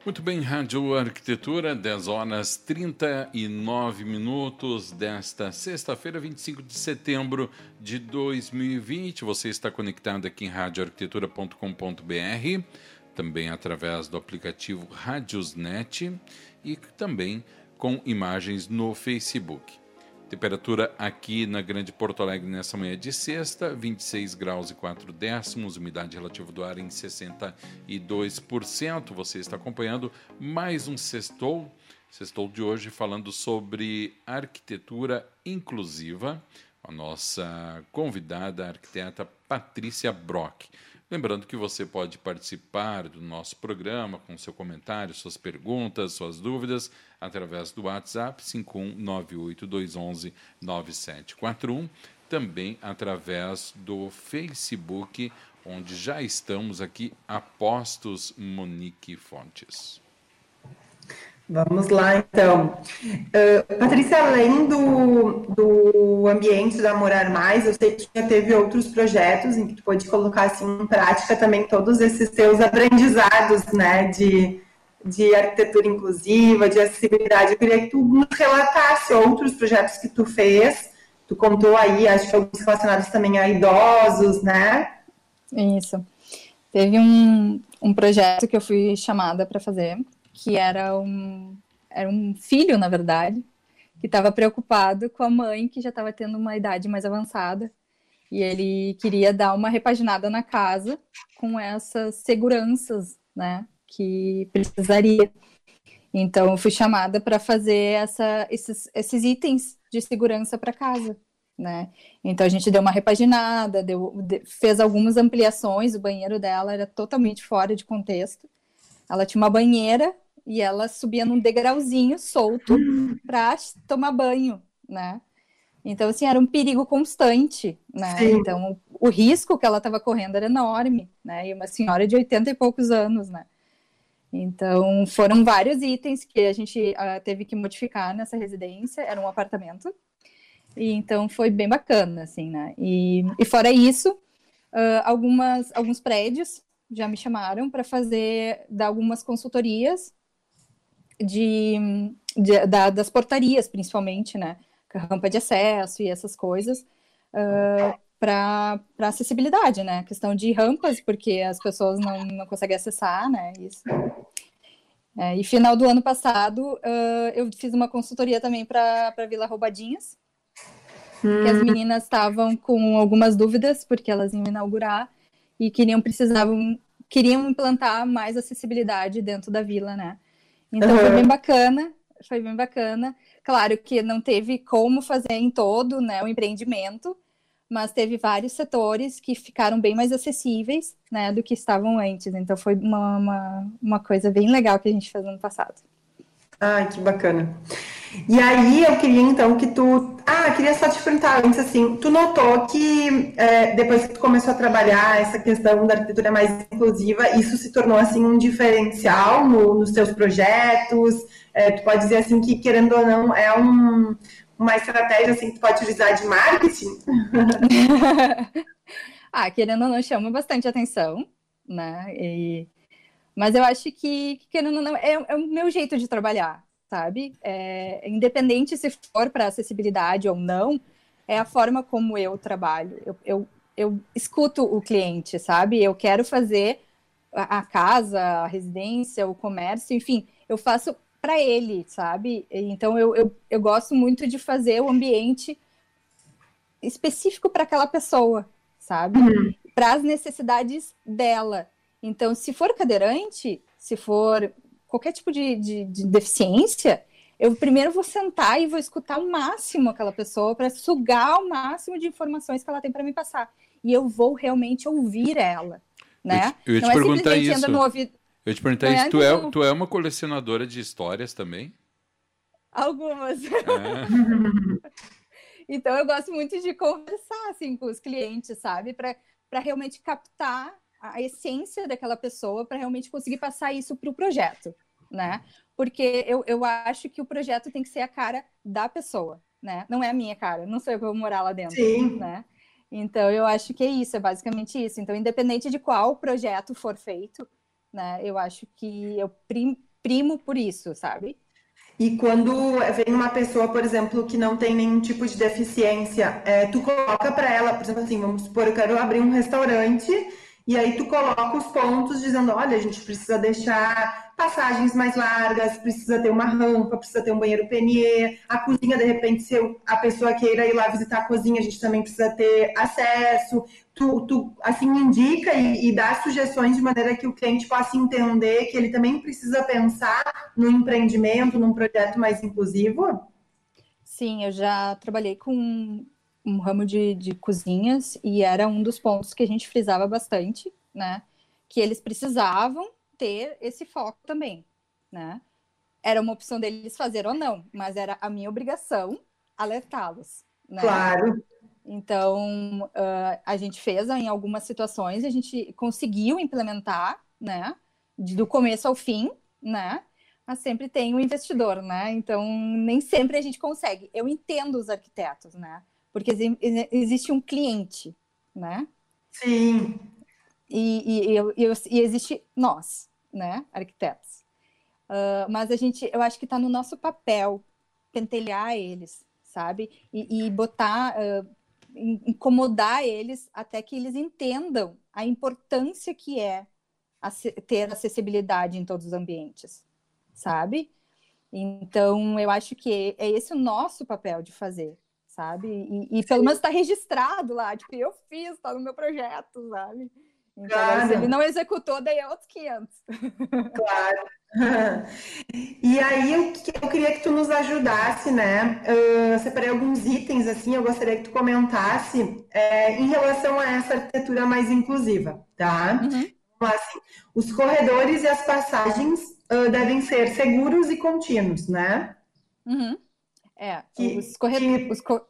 Muito bem, Rádio Arquitetura, 10 horas 39 minutos desta sexta-feira, 25 de setembro de 2020. Você está conectado aqui em radioarquitetura.com.br, também através do aplicativo Radiosnet e também com imagens no Facebook. Temperatura aqui na Grande Porto Alegre nessa manhã de sexta, 26 graus e 4 décimos, umidade relativa do ar em 62%. Você está acompanhando mais um Sextou, Sextou de hoje falando sobre arquitetura inclusiva. A nossa convidada, a arquiteta Patrícia Brock. Lembrando que você pode participar do nosso programa com seu comentário, suas perguntas, suas dúvidas, através do WhatsApp 51982119741, também através do Facebook, onde já estamos aqui, Apostos Monique Fontes. Vamos lá, então. Uh, Patrícia, além do, do ambiente da Morar Mais, eu sei que já teve outros projetos em que tu pode colocar assim, em prática também todos esses teus aprendizados, né, de, de arquitetura inclusiva, de acessibilidade. Eu queria que tu nos relatasse outros projetos que tu fez. Tu contou aí, acho que alguns relacionados também a idosos, né? Isso. Teve um, um projeto que eu fui chamada para fazer, que era um, era um filho, na verdade, que estava preocupado com a mãe que já estava tendo uma idade mais avançada e ele queria dar uma repaginada na casa com essas seguranças, né, que precisaria. Então, eu fui chamada para fazer essa, esses, esses itens de segurança para casa, né? Então, a gente deu uma repaginada, deu, de, fez algumas ampliações, o banheiro dela era totalmente fora de contexto. Ela tinha uma banheira e ela subia num degrauzinho solto para tomar banho, né? Então, assim, era um perigo constante, né? Sim. Então, o risco que ela estava correndo era enorme, né? E uma senhora de 80 e poucos anos, né? Então, foram vários itens que a gente uh, teve que modificar nessa residência. Era um apartamento. E, então, foi bem bacana, assim, né? E, e fora isso, uh, algumas, alguns prédios já me chamaram para fazer, dar algumas consultorias de, de da, das portarias, principalmente, né? rampa de acesso e essas coisas, uh, para acessibilidade, né? Questão de rampas, porque as pessoas não, não conseguem acessar, né? Isso. É, e final do ano passado, uh, eu fiz uma consultoria também para a Vila Roubadinhas, hum. que as hum. meninas estavam com algumas dúvidas, porque elas iam inaugurar e queriam, precisavam, queriam implantar mais acessibilidade dentro da vila, né? Então uhum. foi bem bacana, foi bem bacana. Claro que não teve como fazer em todo né, o empreendimento, mas teve vários setores que ficaram bem mais acessíveis né, do que estavam antes. Então foi uma, uma, uma coisa bem legal que a gente fez no ano passado. Ai, que bacana. E aí eu queria então que tu. Ah, queria só te perguntar antes assim, tu notou que é, depois que tu começou a trabalhar essa questão da arquitetura mais inclusiva, isso se tornou assim um diferencial no, nos teus projetos? É, tu pode dizer assim que, querendo ou não, é um, uma estratégia assim que pode utilizar de marketing? <laughs> ah, querendo ou não, chama bastante atenção, né? E mas eu acho que, querendo ou não, é, é o meu jeito de trabalhar, sabe? É, independente se for para acessibilidade ou não, é a forma como eu trabalho. Eu, eu, eu escuto o cliente, sabe? Eu quero fazer a, a casa, a residência, o comércio, enfim, eu faço para ele, sabe? Então eu, eu, eu gosto muito de fazer o ambiente específico para aquela pessoa, sabe? Uhum. Para as necessidades dela. Então, se for cadeirante, se for qualquer tipo de, de, de deficiência, eu primeiro vou sentar e vou escutar o máximo aquela pessoa para sugar o máximo de informações que ela tem para me passar. E eu vou realmente ouvir ela, né? Eu, eu ia te Não é perguntar é isso. Eu te perguntar isso. É tu, é, tu é uma colecionadora de histórias também? Algumas. É. <laughs> então eu gosto muito de conversar assim com os clientes, sabe? Para realmente captar a essência daquela pessoa para realmente conseguir passar isso para o projeto, né? Porque eu, eu acho que o projeto tem que ser a cara da pessoa, né? Não é a minha cara, não sei eu que vou morar lá dentro, Sim. né? Então eu acho que é isso, é basicamente isso. Então, independente de qual projeto for feito, né? Eu acho que eu prim, primo por isso, sabe? E quando vem uma pessoa, por exemplo, que não tem nenhum tipo de deficiência, é, tu coloca para ela, por exemplo, assim, vamos supor, eu quero abrir um restaurante e aí tu coloca os pontos dizendo, olha, a gente precisa deixar passagens mais largas, precisa ter uma rampa, precisa ter um banheiro penier, a cozinha, de repente, se a pessoa queira ir lá visitar a cozinha, a gente também precisa ter acesso. Tu, tu assim, indica e, e dá sugestões de maneira que o cliente possa entender que ele também precisa pensar no empreendimento, num projeto mais inclusivo? Sim, eu já trabalhei com um ramo de, de cozinhas e era um dos pontos que a gente frisava bastante, né? Que eles precisavam ter esse foco também, né? Era uma opção deles fazer ou não, mas era a minha obrigação alertá-los, né? Claro. Então, uh, a gente fez em algumas situações, a gente conseguiu implementar, né? Do começo ao fim, né? Mas sempre tem um investidor, né? Então, nem sempre a gente consegue. Eu entendo os arquitetos, né? porque existe um cliente, né? Sim. E, e, e, e existe nós, né, arquitetos. Uh, mas a gente, eu acho que está no nosso papel pentelhar eles, sabe? E, e botar, uh, incomodar eles até que eles entendam a importância que é ter acessibilidade em todos os ambientes, sabe? Então, eu acho que é esse o nosso papel de fazer, sabe? E, e pelo menos está registrado lá, tipo, eu fiz, está no meu projeto, sabe? Então, claro. se ele não executou, daí é outros 500. Claro. <laughs> E aí eu, eu queria que tu nos ajudasse, né? Uh, separei alguns itens assim, eu gostaria que tu comentasse é, em relação a essa arquitetura mais inclusiva, tá? Uhum. Assim, os corredores e as passagens uh, devem ser seguros e contínuos, né? Uhum. É, que, os corredores. Que...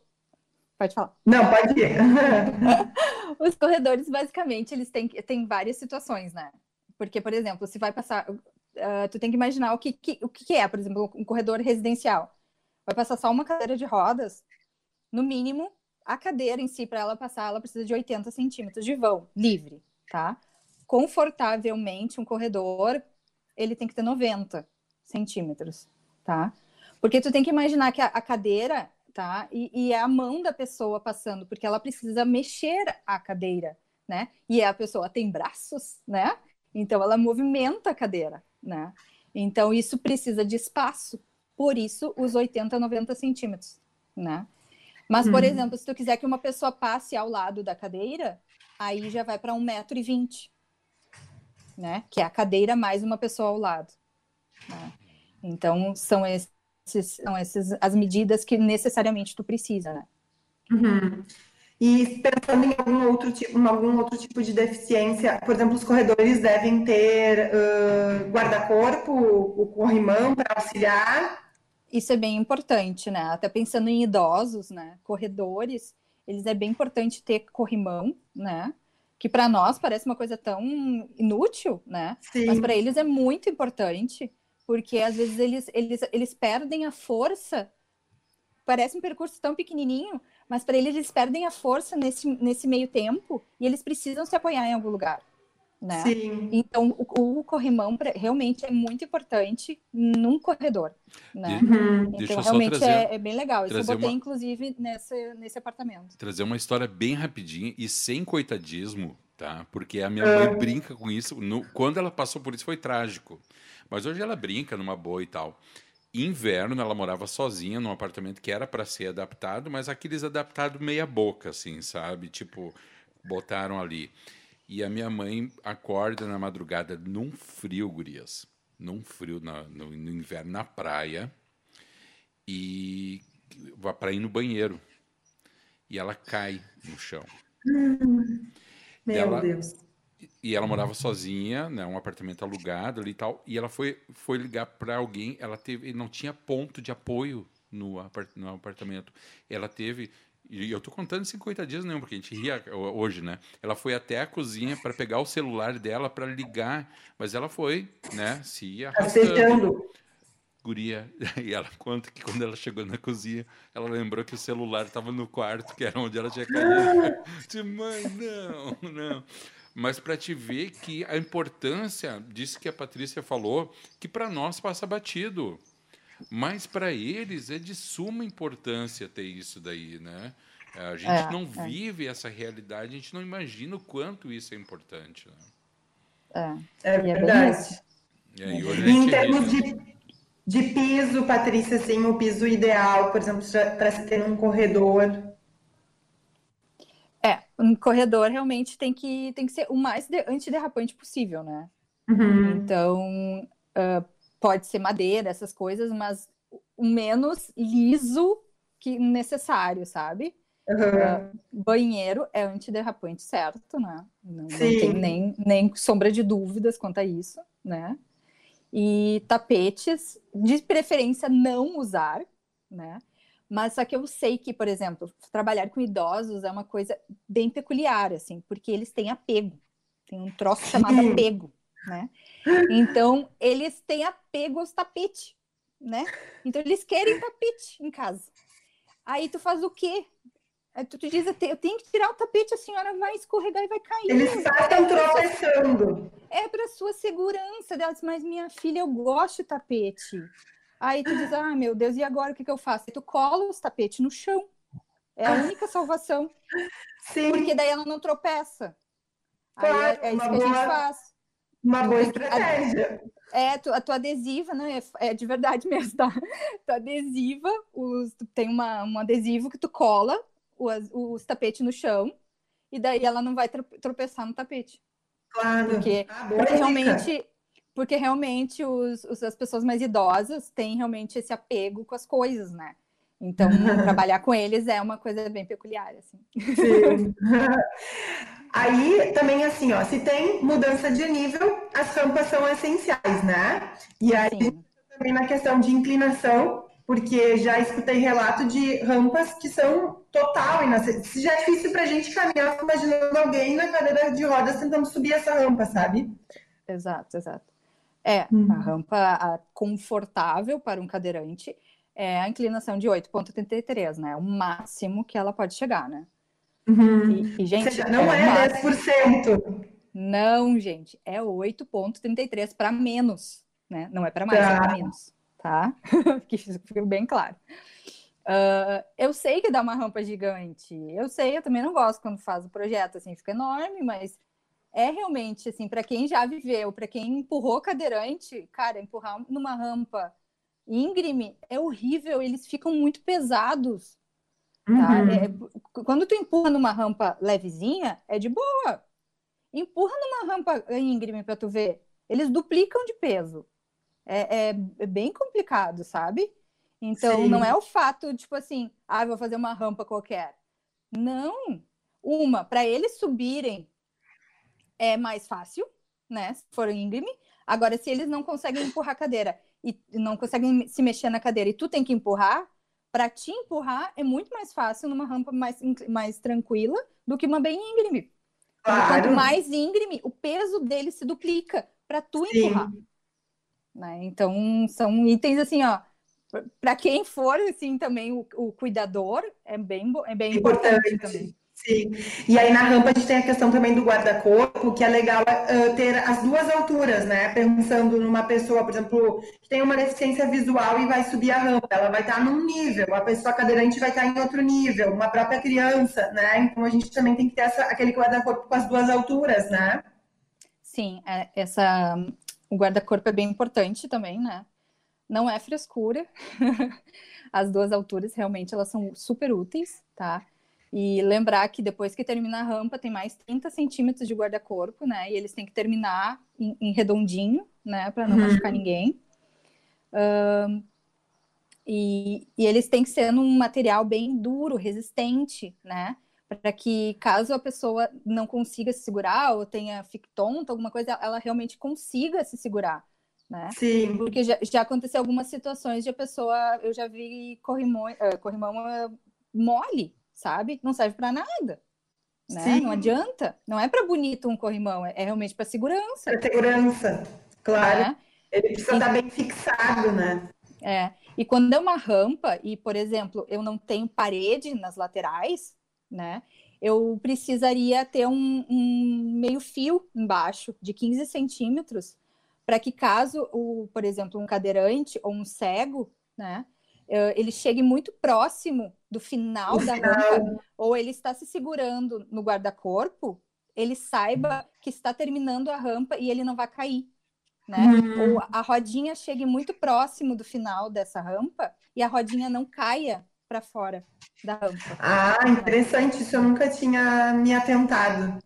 Pode falar. Não, pode ir. <laughs> os corredores, basicamente, eles têm, têm várias situações, né? Porque, por exemplo, se vai passar. Uh, tu tem que imaginar o que, que, o que é, por exemplo, um corredor residencial. Vai passar só uma cadeira de rodas, no mínimo, a cadeira em si, para ela passar, ela precisa de 80 centímetros de vão, livre, tá? Confortavelmente, um corredor, ele tem que ter 90 centímetros, tá? Porque tu tem que imaginar que a, a cadeira, tá? E, e, é a mão da pessoa passando, porque ela precisa mexer a cadeira, né? E a pessoa tem braços, né? Então ela movimenta a cadeira, né? Então isso precisa de espaço, por isso os 80, 90 centímetros, né? Mas, por uhum. exemplo, se tu quiser que uma pessoa passe ao lado da cadeira, aí já vai para 1,20m, né? Que é a cadeira mais uma pessoa ao lado. Né? Então, são esses são essas as medidas que necessariamente tu precisa, né? Uhum. E pensando em algum outro tipo, em algum outro tipo de deficiência, por exemplo, os corredores devem ter uh, guarda-corpo, o corrimão para auxiliar. Isso é bem importante, né? Até pensando em idosos, né? Corredores, eles é bem importante ter corrimão, né? Que para nós parece uma coisa tão inútil, né? Sim. Mas para eles é muito importante porque às vezes eles, eles, eles perdem a força. Parece um percurso tão pequenininho, mas para eles eles perdem a força nesse, nesse meio tempo e eles precisam se apoiar em algum lugar. Né? Sim. Então, o, o corrimão pra, realmente é muito importante num corredor. Né? Uhum. Então, realmente trazer, é, é, bem legal. Isso eu botei, uma... inclusive, nesse, nesse apartamento. Trazer uma história bem rapidinha e sem coitadismo, tá? Porque a minha mãe brinca com isso. No, quando ela passou por isso, foi trágico. Mas hoje ela brinca numa boa e tal. Inverno, ela morava sozinha num apartamento que era para ser adaptado, mas aqueles adaptados meia boca, assim, sabe? Tipo, botaram ali. E a minha mãe acorda na madrugada num frio, gurias. Num frio na, no, no inverno na praia. E vai para ir no banheiro. E ela cai no chão. Hum, meu ela, Deus. E ela morava sozinha, né, um apartamento alugado ali e tal. E ela foi, foi ligar para alguém, ela teve, não tinha ponto de apoio no, apart, no apartamento. Ela teve, e eu tô contando 50 dias não, porque a gente ria hoje, né? Ela foi até a cozinha para pegar o celular dela para ligar, mas ela foi, né, se arrastando. Guria, <laughs> e ela conta que quando ela chegou na cozinha, ela lembrou que o celular estava no quarto, que era onde ela tinha caído. Disse, <laughs> mãe, não, não mas para te ver que a importância disso que a Patrícia falou, que para nós passa batido. Mas para eles é de suma importância ter isso daí, né? A gente é, não é. vive essa realidade, a gente não imagina o quanto isso é importante. Né? É, é, é verdade. É, e hoje em termos de, de piso, Patrícia, assim, o piso ideal, por exemplo, para se ter um corredor um corredor realmente tem que, tem que ser o mais de, antiderrapante possível, né? Uhum. Então, uh, pode ser madeira, essas coisas, mas o menos liso que necessário, sabe? Uhum. Uh, banheiro é antiderrapante, certo, né? Não, não, tem nem, nem sombra de dúvidas quanto a isso, né? E tapetes, de preferência, não usar, né? Mas só que eu sei que, por exemplo, trabalhar com idosos é uma coisa bem peculiar, assim, porque eles têm apego. Tem um troço chamado apego, né? Então, eles têm apego aos tapetes, né? Então, eles querem tapete em casa. Aí tu faz o quê? Aí tu te diz, eu tenho que tirar o tapete, a senhora vai escorregar e vai cair. Eles estão tropeçando. É para sua segurança delas, mas minha filha, eu gosto de tapete. Aí tu diz, ah, meu Deus, e agora o que, que eu faço? Tu cola os tapetes no chão. É a única salvação. Sim. Porque daí ela não tropeça. Claro, Aí é, é isso que boa, a gente faz. Uma boa estratégia. É, tu, a tua adesiva, né? É, é de verdade <laughs> mesmo, tá? Tua adesiva, os, tu tem uma, um adesivo que tu cola os, os tapetes no chão e daí ela não vai tropeçar no tapete. Claro. Porque, ah, porque realmente, porque realmente os, os, as pessoas mais idosas têm realmente esse apego com as coisas, né? Então, <laughs> trabalhar com eles é uma coisa bem peculiar, assim. Sim. <laughs> Aí, também, assim, ó, se tem mudança de nível, as rampas são essenciais, né? E aí, Sim. também na questão de inclinação, porque já escutei relato de rampas que são total inacessíveis. Já é difícil para a gente caminhar, imaginando alguém na cadeira de rodas tentando subir essa rampa, sabe? Exato, exato. É, hum. a rampa confortável para um cadeirante é a inclinação de 8,33, né? O máximo que ela pode chegar, né? Uhum. E, e, gente, seja, não é, é 10%. Não, gente, é 8,33 para menos, né? Não é para mais, tá. é para menos, tá? <laughs> que ficou bem claro. Uh, eu sei que dá uma rampa gigante. Eu sei, eu também não gosto quando faz o projeto, assim, fica enorme, mas é realmente, assim, para quem já viveu, para quem empurrou cadeirante, cara, empurrar numa rampa íngreme é horrível, eles ficam muito pesados. Tá? Uhum. É, quando tu empurra numa rampa levezinha, é de boa. Empurra numa rampa íngreme para tu ver. Eles duplicam de peso. É, é, é bem complicado, sabe? Então, Sim. não é o fato, tipo assim, ah, vou fazer uma rampa qualquer. Não. Uma, para eles subirem é mais fácil, né? Se for íngreme. Agora, se eles não conseguem empurrar a cadeira e não conseguem se mexer na cadeira e tu tem que empurrar, para te empurrar é muito mais fácil numa rampa mais, mais tranquila do que uma bem íngreme. Claro. Quanto mais íngreme, o peso dele se duplica para tu Sim. empurrar. Né? Então, são itens assim, ó. Para quem for, assim, também o, o, cuidador é bem, é bem importante, importante também. Sim. E aí na rampa a gente tem a questão também do guarda-corpo, que é legal uh, ter as duas alturas, né? Pensando numa pessoa, por exemplo, que tem uma deficiência visual e vai subir a rampa, ela vai estar num nível, a pessoa cadeirante vai estar em outro nível, uma própria criança, né? Então a gente também tem que ter essa, aquele guarda-corpo com as duas alturas, né? Sim, é, essa, o guarda-corpo é bem importante também, né? Não é frescura. <laughs> as duas alturas realmente elas são super úteis, tá? E lembrar que depois que termina a rampa, tem mais 30 centímetros de guarda-corpo, né? E eles têm que terminar em, em redondinho, né? Para não uhum. machucar ninguém. Um, e, e, eles têm que ser num material bem duro, resistente, né? Para que caso a pessoa não consiga se segurar ou tenha fique tonta, alguma coisa, ela realmente consiga se segurar, né? Sim. Porque já, já aconteceu algumas situações de a pessoa, eu já vi corrimão, uh, corrimão uh, mole, sabe? Não serve para nada. Né? Não adianta. Não é para bonito um corrimão, é, é realmente para segurança. Para segurança, claro. É. Ele precisa estar bem fixado, né? É. E quando é uma rampa, e, por exemplo, eu não tenho parede nas laterais, né? Eu precisaria ter um, um meio fio embaixo de 15 centímetros para que caso, o, por exemplo, um cadeirante ou um cego, né? Eh, ele chegue muito próximo do final da rampa, ou ele está se segurando no guarda-corpo, ele saiba que está terminando a rampa e ele não vai cair. Né? Uhum. Ou a rodinha chegue muito próximo do final dessa rampa e a rodinha não caia para fora da rampa. Ah, interessante, isso eu nunca tinha me atentado.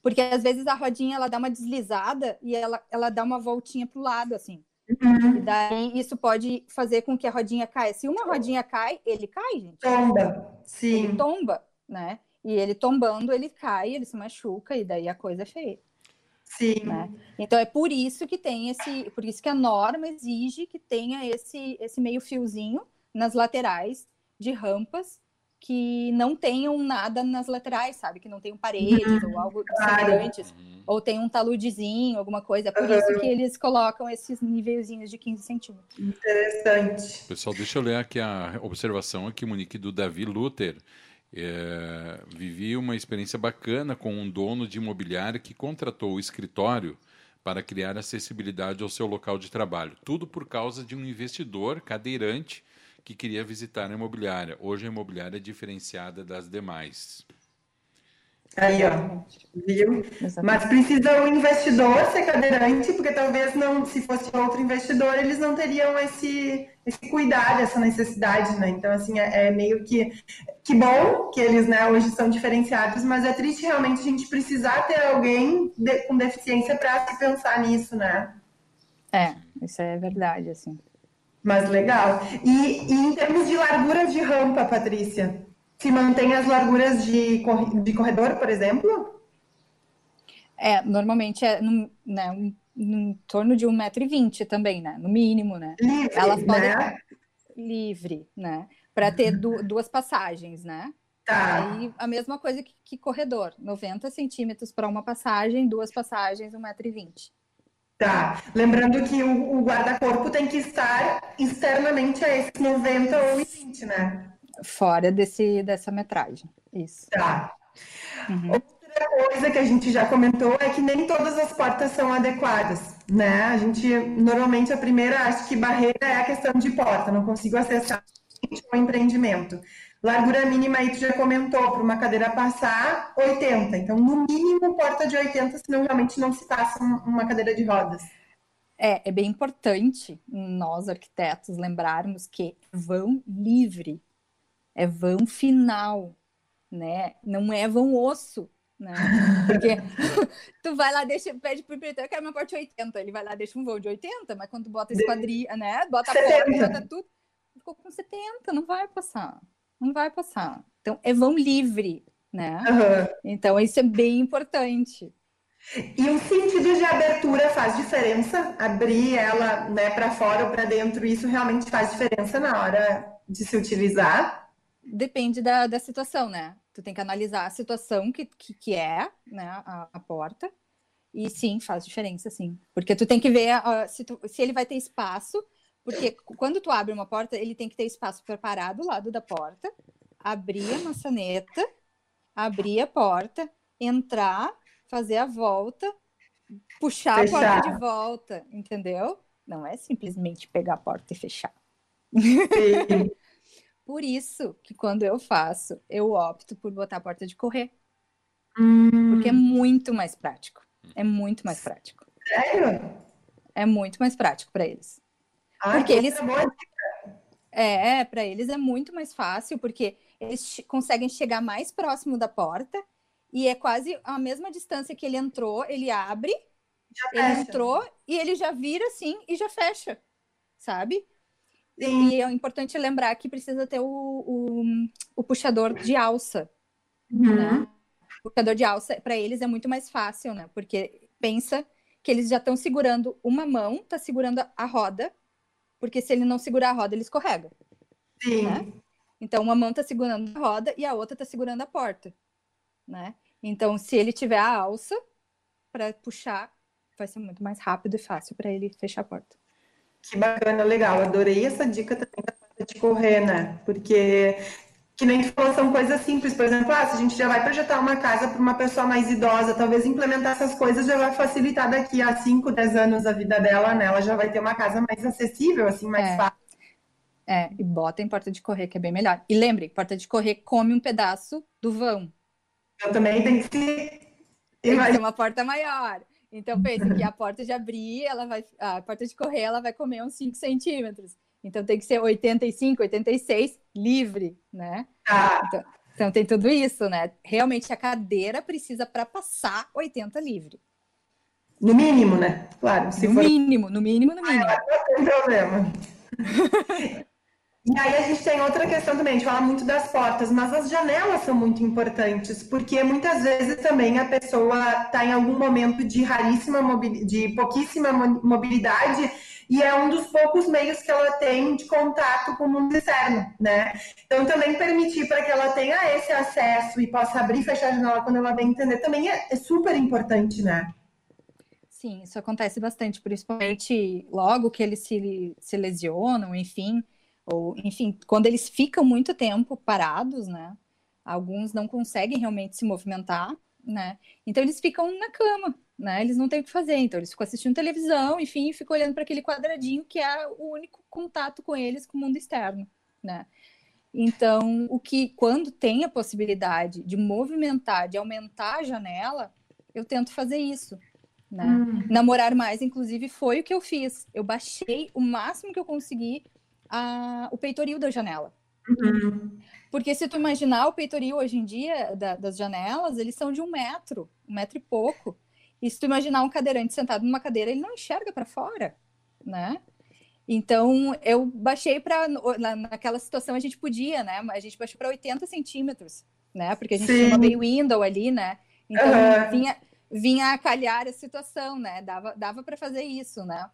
Porque às vezes a rodinha ela dá uma deslizada e ela, ela dá uma voltinha para o lado, assim. Uhum. E daí isso pode fazer com que a rodinha caia. Se uma rodinha cai, ele cai, gente. Tomba, sim. Ele tomba, né? E ele tombando, ele cai, ele se machuca, e daí a coisa é feia. Sim. Né? Então é por isso que tem esse, por isso que a norma exige que tenha esse, esse meio fiozinho nas laterais de rampas que não tenham nada nas laterais, sabe? Que não tenham paredes uhum. ou algo semelhantes. Uhum. Ou tem um taludezinho, alguma coisa. É por uhum. isso que eles colocam esses nívelzinhos de 15 centímetros. Interessante. Pessoal, deixa eu ler aqui a observação aqui, Monique, do Davi Luther. É, vivi uma experiência bacana com um dono de imobiliário que contratou o escritório para criar acessibilidade ao seu local de trabalho. Tudo por causa de um investidor cadeirante que queria visitar a imobiliária. Hoje a imobiliária é diferenciada das demais. Aí, ó. Viu? Mas precisa o investidor ser cadeirante, porque talvez não, se fosse outro investidor, eles não teriam esse, esse cuidado, essa necessidade, né? Então, assim, é, é meio que que bom que eles, né, hoje são diferenciados, mas é triste realmente a gente precisar ter alguém de, com deficiência para se pensar nisso, né? É, isso é verdade, assim. Mas legal. E, e em termos de largura de rampa, Patrícia, se mantém as larguras de, de corredor, por exemplo? É, normalmente é no, né, um, em torno de 1,20m também, né? No mínimo, né? Livre, Elas podem né? livre, né? Para ter du duas passagens, né? Tá. Aí a mesma coisa que, que corredor, 90 centímetros para uma passagem, duas passagens, 1,20m. Tá. Lembrando que o, o guarda-corpo tem que estar externamente a esses 90 ou 20, né? Fora desse, dessa metragem. Isso. Tá. Uhum. Outra coisa que a gente já comentou é que nem todas as portas são adequadas, né? A gente, normalmente, a primeira, acho que barreira é a questão de porta, não consigo acessar o empreendimento. Largura mínima aí tu já comentou, para uma cadeira passar, 80. Então, no mínimo, porta de 80, senão realmente não se passa uma cadeira de rodas. É, é bem importante nós, arquitetos, lembrarmos que vão livre, é vão final, né? Não é vão osso, né? Porque <laughs> tu vai lá, deixa, pede pro empreendedor, eu quero uma porta de 80, ele vai lá, deixa um voo de 80, mas quando tu bota esquadria, né? Bota a porta, bota tudo, ficou com 70, não vai passar, não vai passar. Então, é vão livre, né? Uhum. Então, isso é bem importante. E o sentido de abertura faz diferença? Abrir ela né, para fora ou para dentro, isso realmente faz diferença na hora de se utilizar? Depende da, da situação, né? Tu tem que analisar a situação que, que, que é né, a, a, porta. E sim, faz diferença, sim. Porque tu tem que ver uh, se, tu, se ele vai ter espaço. Porque quando tu abre uma porta, ele tem que ter espaço preparado do lado da porta, abrir a maçaneta, abrir a porta, entrar, fazer a volta, puxar fechar. a porta de volta, entendeu? Não é simplesmente pegar a porta e fechar. <laughs> Por isso que quando eu faço, eu opto por botar a porta de correr. Hum. Porque é muito mais prático. É muito mais prático. Sério? É muito mais prático para eles. Ah, porque eles. É, é para eles é muito mais fácil, porque eles conseguem chegar mais próximo da porta e é quase a mesma distância que ele entrou, ele abre, ele entrou e ele já vira assim e já fecha, sabe? Sim. E é importante lembrar que precisa ter o, o, o puxador de alça. Uhum. Né? O puxador de alça, para eles, é muito mais fácil, né? Porque pensa que eles já estão segurando uma mão, tá segurando a roda, porque se ele não segurar a roda, ele escorrega. Sim. Né? Então, uma mão tá segurando a roda e a outra tá segurando a porta, né? Então, se ele tiver a alça para puxar, vai ser muito mais rápido e fácil para ele fechar a porta. Que bacana, legal. Adorei essa dica também da de correr, né? Porque que nem falou, são coisas simples. Por exemplo, ah, se a gente já vai projetar uma casa para uma pessoa mais idosa, talvez implementar essas coisas já vai facilitar daqui a 5, 10 anos a vida dela, né? Ela já vai ter uma casa mais acessível, assim, mais É. fácil. É, e bota em porta de correr, que é bem melhor. E lembre, porta de correr come um pedaço do vão. Eu também tenho que se. Tem que ser uma porta maior. Então, pensa que a porta de abrir, ela vai, a porta de correr, ela vai comer uns 5 centímetros. Então, tem que ser 85, 86, livre, né? Tá. Então, então, tem tudo isso, né? Realmente, a cadeira precisa para passar 80 livre. No mínimo, né? Claro, se no for mínimo, no mínimo, no mínimo. não tem problema. E aí a gente tem outra questão também, a gente fala muito das portas, mas as janelas são muito importantes, porque muitas vezes também a pessoa está em algum momento de raríssima mobilidade, de pouquíssima mo- mobilidade, e é um dos poucos meios que ela tem de contato com o mundo externo, né? Então também permitir para que ela tenha esse acesso e possa abrir e fechar a janela quando ela vem entender também é, é super importante, né? Sim, isso acontece bastante, principalmente logo que eles se, se lesionam, enfim, ou enfim, quando eles ficam muito tempo parados, né? Alguns não conseguem realmente se movimentar, né? Então eles ficam na cama, né? Eles não têm o que fazer, então eles ficam assistindo televisão, enfim, ficam olhando para aquele quadradinho que é o único contato com eles com o mundo externo, né? Então, o que quando tem a possibilidade de movimentar, de aumentar a janela, eu tento fazer isso. Né? Hum. Namorar mais, inclusive, foi o que eu fiz. Eu baixei o máximo que eu consegui a, o peitoril da janela. Uhum. Porque se tu imaginar o peitoril hoje em dia da, das janelas, eles são de um metro, um metro e pouco. E se tu imaginar um cadeirante sentado numa cadeira, ele não enxerga para fora, né? Então, eu baixei para. Na, naquela situação a gente podia, né? A gente baixou para 80 centímetros, né? Porque a gente Sim. tinha uma bay window ali, né? Então, uhum. vinha, vinha a calhar a situação, né? Dava, dava para fazer isso, né?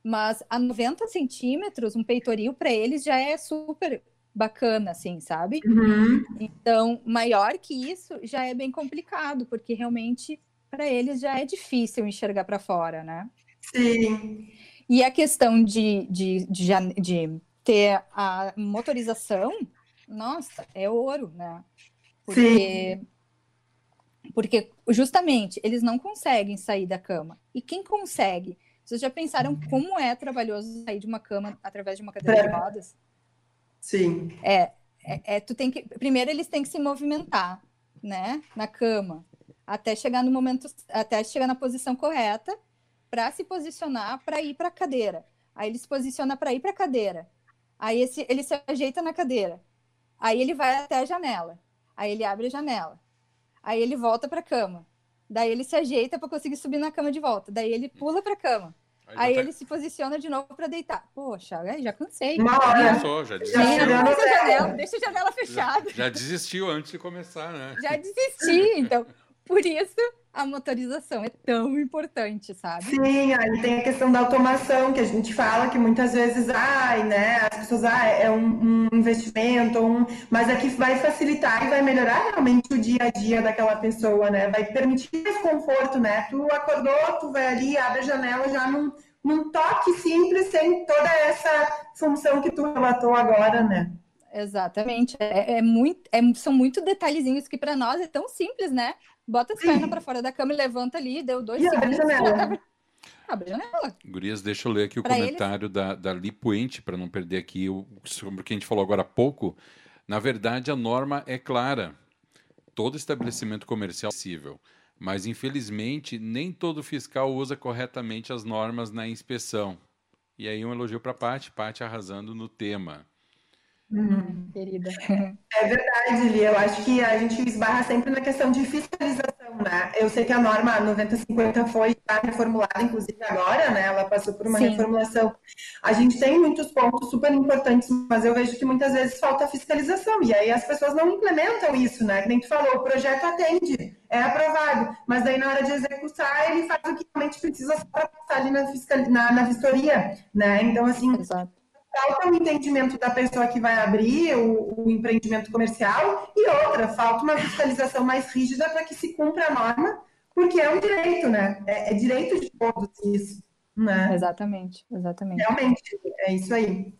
Mas a 90 centímetros, um peitoril para eles já é super bacana, assim, sabe? Uhum. Então, maior que isso já é bem complicado, porque realmente para eles já é difícil enxergar para fora, né? Sim. E a questão de, de, de, de, ter a motorização, nossa, é ouro, né? Porque, Sim. porque justamente eles não conseguem sair da cama. E quem consegue? Vocês já pensaram como é trabalhoso sair de uma cama através de uma cadeira de rodas? Sim. É, é, é, tu tem que. Primeiro eles têm que se movimentar, né? Na cama, até chegar no momento, até chegar na posição correta para se posicionar para ir para a cadeira. Aí ele se posiciona para ir para a cadeira. Aí esse, ele se ajeita na cadeira. Aí ele vai até a janela. Aí ele abre a janela. Aí ele volta para a cama. Daí ele se ajeita para conseguir subir na cama de volta. Daí ele pula para a cama. Aí, aí tá... ele se posiciona de novo para deitar. Poxa, já cansei. já, só, já desistiu. Já, deixa, a janela, deixa a janela fechada. Já, já desistiu antes de começar, né? Já desisti. Então, <laughs> por isso a motorização é tão importante, sabe? Sim, aí tem a questão da automação, que a gente fala que muitas vezes, ai, né, as pessoas, ah, é um, um investimento, um... mas aqui vai facilitar e vai melhorar realmente o dia a dia daquela pessoa, né? Vai permitir mais conforto, né? Tu acordou, tu vai ali, abre a janela já num, num toque simples, sem toda essa função que tu relatou agora, né? Exatamente. É, é muito, é, são muito detalhezinhos que para nós é tão simples, né? Bota as pernas para fora da cama e levanta ali, deu dois e segundos. Abre a janela. <laughs> Abre a janela. Gurias, deixa eu ler aqui o pra comentário da, da Lipoente, para não perder aqui o, sobre o que a gente falou agora há pouco. Na verdade, a norma é clara. Todo estabelecimento comercial é possível. Mas, infelizmente, nem todo fiscal usa corretamente as normas na inspeção. E aí um elogio para a Paty, Paty arrasando no tema. Uhum. Querida. É verdade, Lia. Eu acho que a gente esbarra sempre na questão de fiscalização, né? Eu sei que a norma 9050 foi reformulada, inclusive agora, né? Ela passou por uma Sim. reformulação. A gente tem muitos pontos super importantes, mas eu vejo que muitas vezes falta fiscalização. E aí as pessoas não implementam isso, né? Que nem tu falou, o projeto atende, é aprovado, mas daí na hora de executar ele faz o que realmente precisa para passar ali na, fiscal... na, na vistoria, né? Então, assim. Exato falta o entendimento da pessoa que vai abrir o, o empreendimento comercial e outra, falta uma fiscalização mais rígida para que se cumpra a norma, porque é um direito, né? É, é direito de todos isso, né? Exatamente, exatamente. Realmente, é isso aí.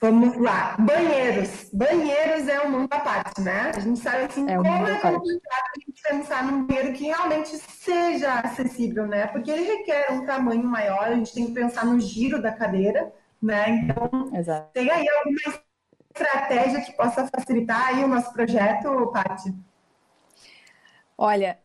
Vamos lá, banheiros. Banheiros é um mundo à parte, né? A gente sabe assim, é como é complicado a gente pensar num banheiro que realmente seja acessível, né? Porque ele requer um tamanho maior, a gente tem que pensar no giro da cadeira, né? Então, Exato. tem aí alguma estratégia que possa facilitar aí o nosso projeto, Paty? Olha,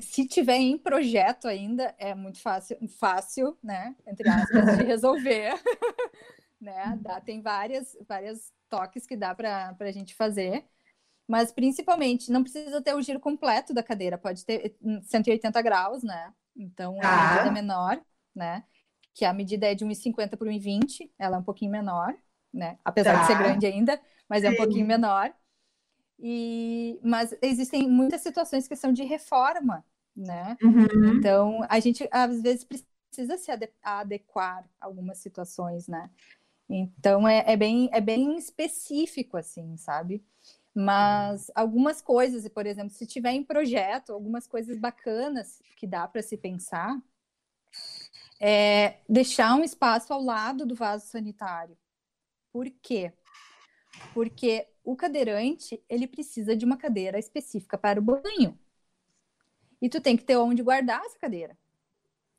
se tiver em projeto ainda, é muito fácil, fácil, né? Entre aspas, de <laughs> resolver. <laughs> né? Dá, tem várias, várias toques que dá para a gente fazer. Mas principalmente, não precisa ter o giro completo da cadeira, pode ter 180 graus, né? Então, a ah. é menor, né? Que a medida é de 1,50 por 1,20, ela é um pouquinho menor, né? Apesar tá. de ser grande ainda, mas é um pouquinho menor. E, mas existem muitas situações que são de reforma, né? Uhum. Então, a gente às vezes precisa se adequar a algumas situações, né? Então, é, é, bem, é bem específico, assim, sabe? Mas algumas coisas, por exemplo, se tiver em projeto, algumas coisas bacanas que dá para se pensar, é deixar um espaço ao lado do vaso sanitário. Por quê? Porque o cadeirante, ele precisa de uma cadeira específica para o banho. E tu tem que ter onde guardar essa cadeira,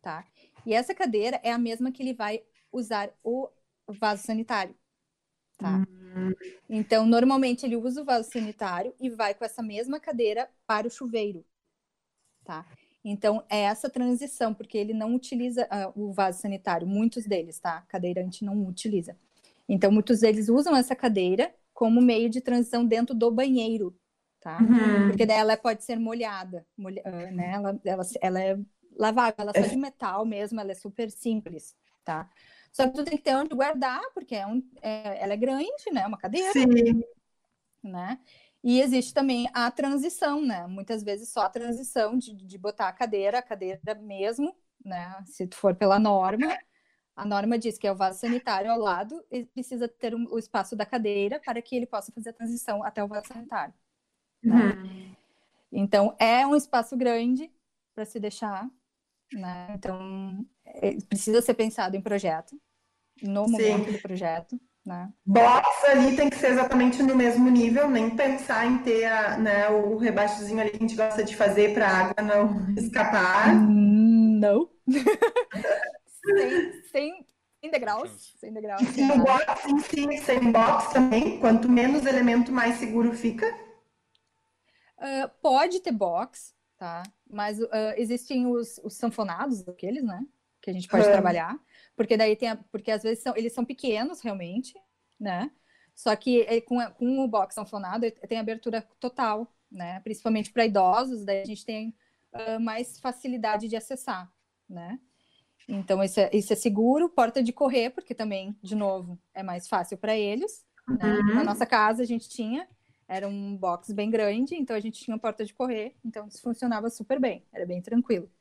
tá? E essa cadeira é a mesma que ele vai usar o vaso sanitário, tá? Hum. Então, normalmente ele usa o vaso sanitário e vai com essa mesma cadeira para o chuveiro, tá? Então, é essa transição, porque ele não utiliza uh, o vaso sanitário, muitos deles, tá? Cadeirante não utiliza. Então, muitos deles usam essa cadeira como meio de transição dentro do banheiro, tá? Uhum. Porque daí ela pode ser molhada, molha, uh, né? Ela, ela, ela é lavável, ela é só de metal mesmo, ela é super simples, tá? Só que tu tem que ter onde guardar, porque é um, é, ela é grande, né? Uma cadeira. Sim. Né? E existe também a transição, né? Muitas vezes só a transição de, de botar a cadeira, a cadeira mesmo, né? Se tu for pela norma, a norma diz que é o vaso sanitário ao lado e precisa ter um, o espaço da cadeira para que ele possa fazer a transição até o vaso sanitário. Né? Uhum. Então, é um espaço grande para se deixar, né? Então, é, precisa ser pensado em projeto, no momento Sim. do projeto. Né? Box ali tem que ser exatamente no mesmo nível, nem pensar em ter a, né, o rebaixozinho ali que a gente gosta de fazer para a água não escapar. Não. sem, sem, sem degraus. Sem degraus. E o box em si, sem box também, quanto menos elemento, mais seguro fica? Uh, pode ter box, tá? Mas uh, existem os, os sanfonados, aqueles, né? Que a gente pode trabalhar porque daí tem a, porque às vezes são, eles são pequenos realmente, né? Só que é, com, com o box sanfonado tem abertura total, né? Principalmente para idosos, daí a gente tem uh, mais facilidade de acessar, né? Então isso é, isso é seguro, porta de correr, porque também, de novo, é mais fácil para eles. Né? Uhum. Na nossa casa a gente tinha, era um box bem grande, então a gente tinha porta de correr, então isso funcionava super bem, era bem tranquilo.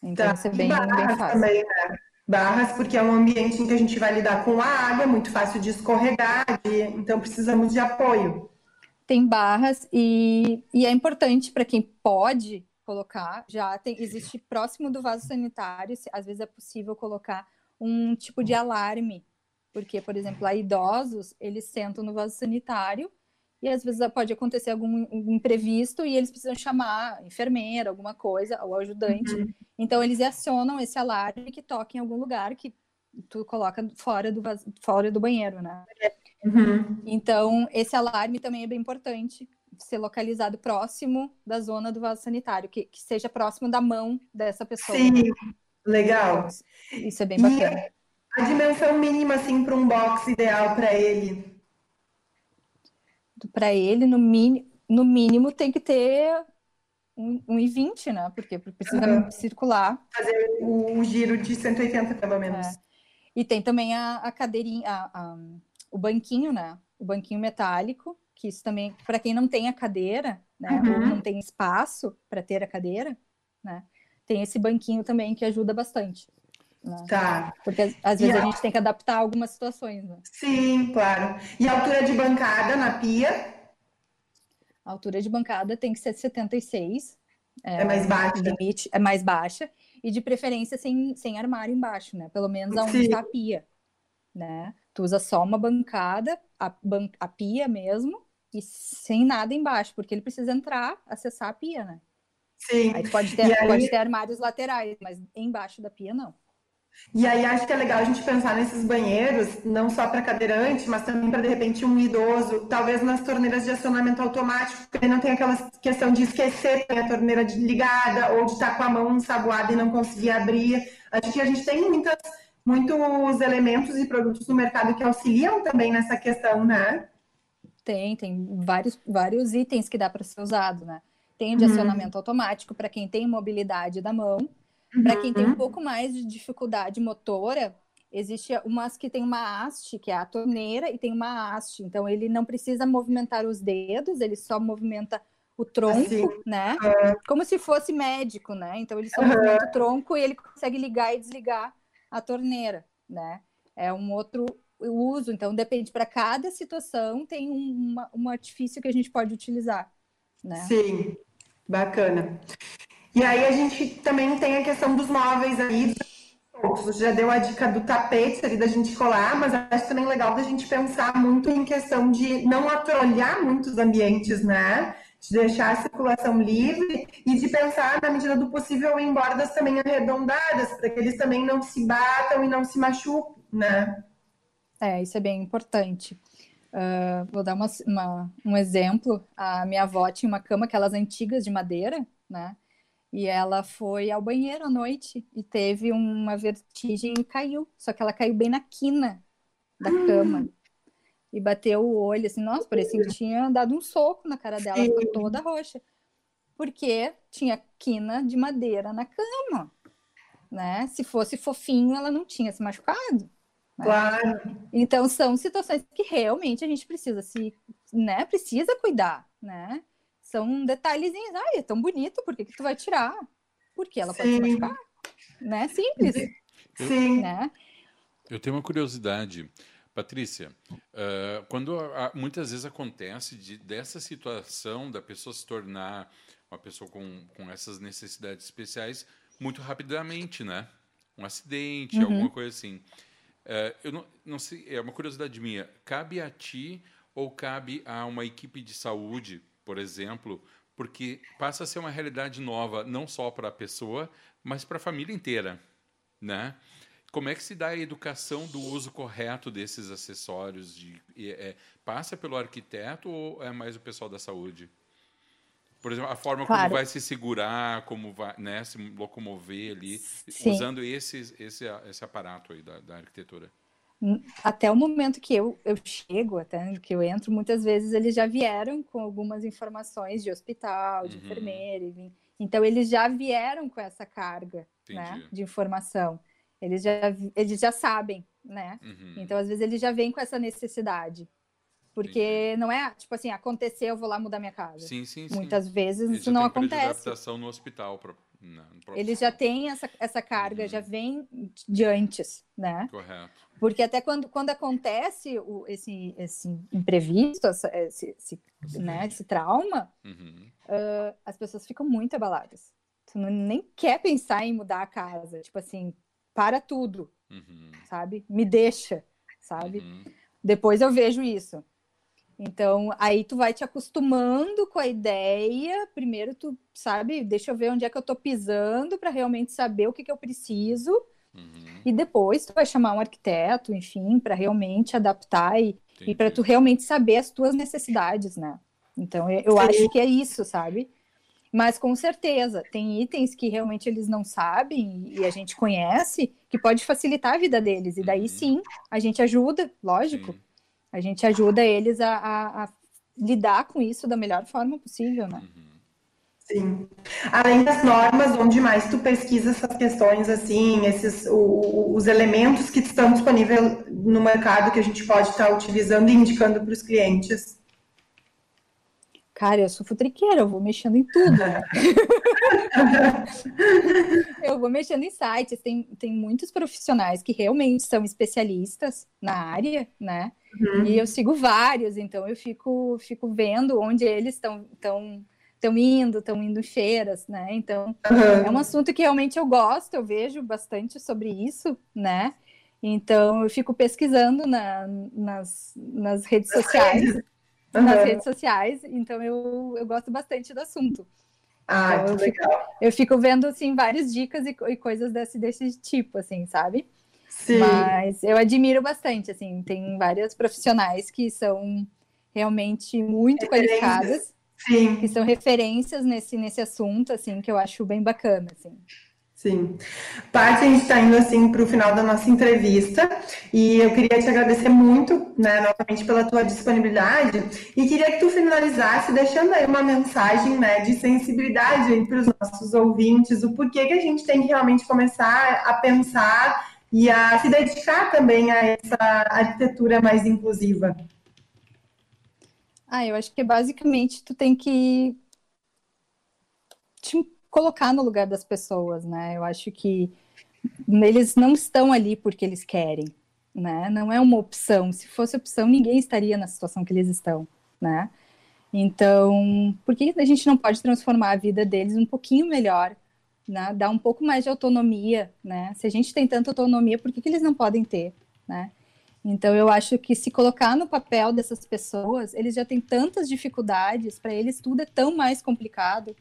Então tá. isso é bem, bem fácil. Também, né? Barras, porque é um ambiente em que a gente vai lidar com a água, é muito fácil de escorregar, de, então precisamos de apoio. Tem barras e, e é importante para quem pode colocar, já tem, existe próximo do vaso sanitário, às vezes é possível colocar um tipo de alarme, porque, por exemplo, há idosos, eles sentam no vaso sanitário e às vezes pode acontecer algum imprevisto e eles precisam chamar a enfermeira, alguma coisa, ou ajudante. Uhum. Então eles acionam esse alarme que toca em algum lugar que tu coloca fora do, fora do banheiro, né? Uhum. Então esse alarme também é bem importante ser localizado próximo da zona do vaso sanitário, que, que seja próximo da mão dessa pessoa. Sim, legal. Isso é bem bacana. E a dimensão mínima assim para um box ideal para ele para ele, no, mini, no mínimo, tem que ter um, um e 20, né? Porque precisa uhum. circular. Fazer o, o, giro de 180, pelo menos. É. E tem também a, a cadeirinha, a, a, o banquinho, né? O banquinho metálico, que isso também, para quem não tem a cadeira, né? Uhum. Ou não tem espaço para ter a cadeira, né? Tem esse banquinho também que ajuda bastante. Né? Tá. Porque às vezes a... a... gente tem que adaptar algumas situações. Né? Sim, claro. E a altura de bancada na pia? A altura de bancada tem que ser 76. É, é mais baixa. Limite, é mais baixa. E de preferência sem, sem armário embaixo, né? Pelo menos aonde está a pia. Né? Tu usa só uma bancada, a, ban a pia mesmo, e sem nada embaixo, porque ele precisa entrar, acessar a pia, né? Sim. Aí pode ter, aí... pode ter armários laterais, mas embaixo da pia não. E aí acho que é legal a gente pensar nesses banheiros, não só para cadeirante, mas também para de repente um idoso, talvez nas torneiras de acionamento automático, porque não tem aquela questão de esquecer a torneira ligada ou de estar tá com a mão ensaboada e não conseguir abrir. Acho que a gente tem muitas, muitos elementos e produtos no mercado que auxiliam também nessa questão, né? Tem, tem vários, vários itens que dá para ser usado, né? Tem de uhum. acionamento automático para quem tem mobilidade da mão para quem tem um uhum. pouco mais de dificuldade motora, existe umas que tem uma haste, que é a torneira, e tem uma haste. Então, ele não precisa movimentar os dedos, ele só movimenta o tronco, assim, né? É. Como se fosse médico, né? Então, ele só uhum. movimenta o tronco e ele consegue ligar e desligar a torneira, né? É um outro uso. Então, depende, para cada situação, tem um, uma, um artifício que a gente pode utilizar, né? Sim, bacana. E aí a gente também tem a questão dos móveis aí. Já deu a dica do tapete ali da gente colar, mas acho também legal da gente pensar muito em questão de não atrolhar muitos ambientes, né? De deixar a circulação livre e de pensar, na medida do possível, em bordas também arredondadas, para que eles também não se batam e não se machuquem, né? É, isso é bem importante. Uh, vou dar uma, uma, um exemplo. A minha avó tinha uma cama, aquelas antigas de madeira, né? E ela foi ao banheiro à noite e teve uma vertigem e caiu. Só que ela caiu bem na quina da cama. E bateu o olho, assim, nossa, parecia que tinha dado um soco na cara dela, ficou toda roxa. Porque tinha quina de madeira na cama. Né? Se fosse fofinho, ela não tinha se machucado. Né? Claro. Então são situações que realmente a gente precisa se, né, precisa cuidar, né? São detalhezinhos, ai, é tão bonito, por que, que tu vai tirar? Porque ela Sim. pode se machucar, né? Simples. Sim. Né? Eu tenho uma curiosidade. Patrícia, uh, quando a, muitas vezes acontece de, dessa situação da pessoa se tornar uma pessoa com, com essas necessidades especiais muito rapidamente, né? Um acidente, uhum. alguma coisa assim. Uh, eu não, não sei, é uma curiosidade minha. Cabe a ti ou cabe a uma equipe de saúde, por exemplo, porque passa a ser uma realidade nova não só para a pessoa, mas para a família inteira, né? Como é que se dá a educação do uso correto desses acessórios? De, é, passa pelo arquiteto ou é mais o pessoal da saúde? Por exemplo, a forma claro. como vai se segurar, como vai né, se locomover ali, Sim. usando esse, esse, esse aparato aí da, da arquitetura até o momento que eu, eu chego, até que eu entro, muitas vezes eles já vieram com algumas informações de hospital, de uhum. enfermeira, enfim. então eles já vieram com essa carga né, de informação. Eles já, eles já sabem, né? Uhum. Então, às vezes, eles já vêm com essa necessidade. Porque Entendi. não é, tipo assim, aconteceu, eu vou lá mudar minha casa. Sim, sim, Muitas sim. vezes Eles isso não acontece. Adaptação no hospital. Pra, Eles já têm essa, essa carga, uhum. já vem de antes, né? Correto. Porque até quando, quando acontece o, esse, esse imprevisto, esse, esse, né, esse trauma, uhum. uh, as pessoas ficam muito abaladas. Tu não, nem quer pensar em mudar a casa. Tipo assim, para tudo, uhum. sabe? Me deixa, sabe? Uhum. Depois eu vejo isso. Então, aí tu vai te acostumando com a ideia. Primeiro, tu sabe, deixa eu ver onde é que eu tô pisando para realmente saber o que, que eu preciso. Uhum. E depois tu vai chamar um arquiteto, enfim, para realmente adaptar e, e para tu realmente saber as tuas necessidades, né? Então, eu, eu acho que é isso, sabe? Mas com certeza, tem itens que realmente eles não sabem e a gente conhece que pode facilitar a vida deles. E daí uhum. sim, a gente ajuda, lógico, sim. a gente ajuda eles a, a, a, lidar com isso da melhor forma possível, né? Uhum. Sim. Além das normas, onde mais tu pesquisa essas questões, assim, esses, o, os elementos que estão disponíveis no mercado que a gente pode estar utilizando e indicando para os clientes? Cara, eu sou futriqueira, eu vou mexendo em tudo. Né? <laughs> eu vou mexendo em sites, tem, tem muitos profissionais que realmente são especialistas na área, né? Uhum. E eu sigo vários, então eu fico, fico vendo onde eles estão estão indo, estão indo em feiras, né? Então uhum. é um assunto que realmente eu gosto, eu vejo bastante sobre isso, né? Então eu fico pesquisando na, nas, nas redes sociais uhum. nas redes sociais, então eu, eu gosto bastante do assunto. Ah, então, eu legal. Fico, eu fico vendo, assim, várias dicas e, e, coisas desse, desse tipo, assim, sabe? Sim. Mas eu admiro bastante, assim, tem várias profissionais que são realmente muito qualificadas. Sim. Que são referências nesse, nesse assunto, assim, que eu acho bem bacana, assim. Sim. Paty, a gente está indo assim para o final da nossa entrevista e eu queria te agradecer muito, né, novamente pela tua disponibilidade e queria que tu finalizasse deixando aí uma mensagem, né, de sensibilidade para os nossos ouvintes, o porquê que a gente tem que realmente começar a pensar e a se dedicar também a essa arquitetura mais inclusiva. Ah, eu acho que basicamente tu tem que te colocar no lugar das pessoas, né? Eu acho que eles não estão ali porque eles querem, né? Não é uma opção. Se fosse opção, ninguém estaria na situação que eles estão, né? Então, por que a gente não pode transformar a vida deles um pouquinho melhor, né? Dar um pouco mais de autonomia, né? Se a gente tem tanta autonomia, por que, que eles não podem ter, né? Então, eu acho que se colocar no papel dessas pessoas, eles já têm tantas dificuldades, para eles tudo é tão mais complicado,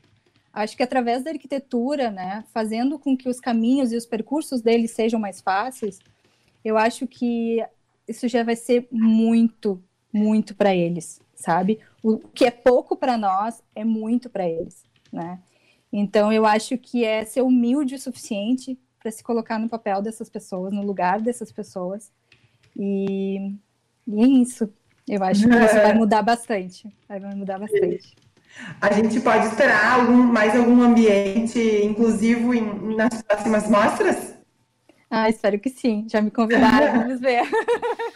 Acho que através da arquitetura, né, fazendo com que os caminhos e os percursos deles sejam mais fáceis, eu acho que isso já vai ser muito muito para eles, sabe? O que é pouco para nós é muito para eles, né? Então eu acho que é ser humilde o suficiente para se colocar no papel dessas pessoas, no lugar dessas pessoas. E, e é isso. Eu acho que isso vai <laughs> mudar bastante. Vai mudar bastante. A gente pode esperar algum, mais algum ambiente inclusivo em, nas próximas mostras? Ah, espero que sim. Já me convidaram, <laughs> vamos ver.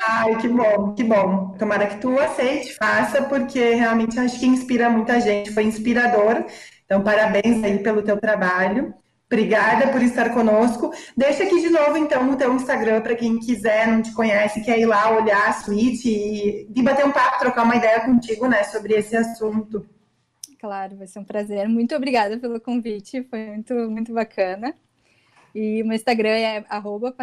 Ai, que bom, que bom. Tomara que tu aceite, faça, porque realmente acho que inspira muita gente, foi inspirador. Então, parabéns aí pelo teu trabalho. Obrigada por estar conosco. Deixa aqui de novo, então, o teu Instagram para quem quiser, não te conhece, quer ir lá olhar a suíte e, e bater um papo, trocar uma ideia contigo, né, sobre esse assunto. Claro, vai ser um prazer. Muito obrigada pelo convite, foi muito, muito bacana. E o meu Instagram é arroba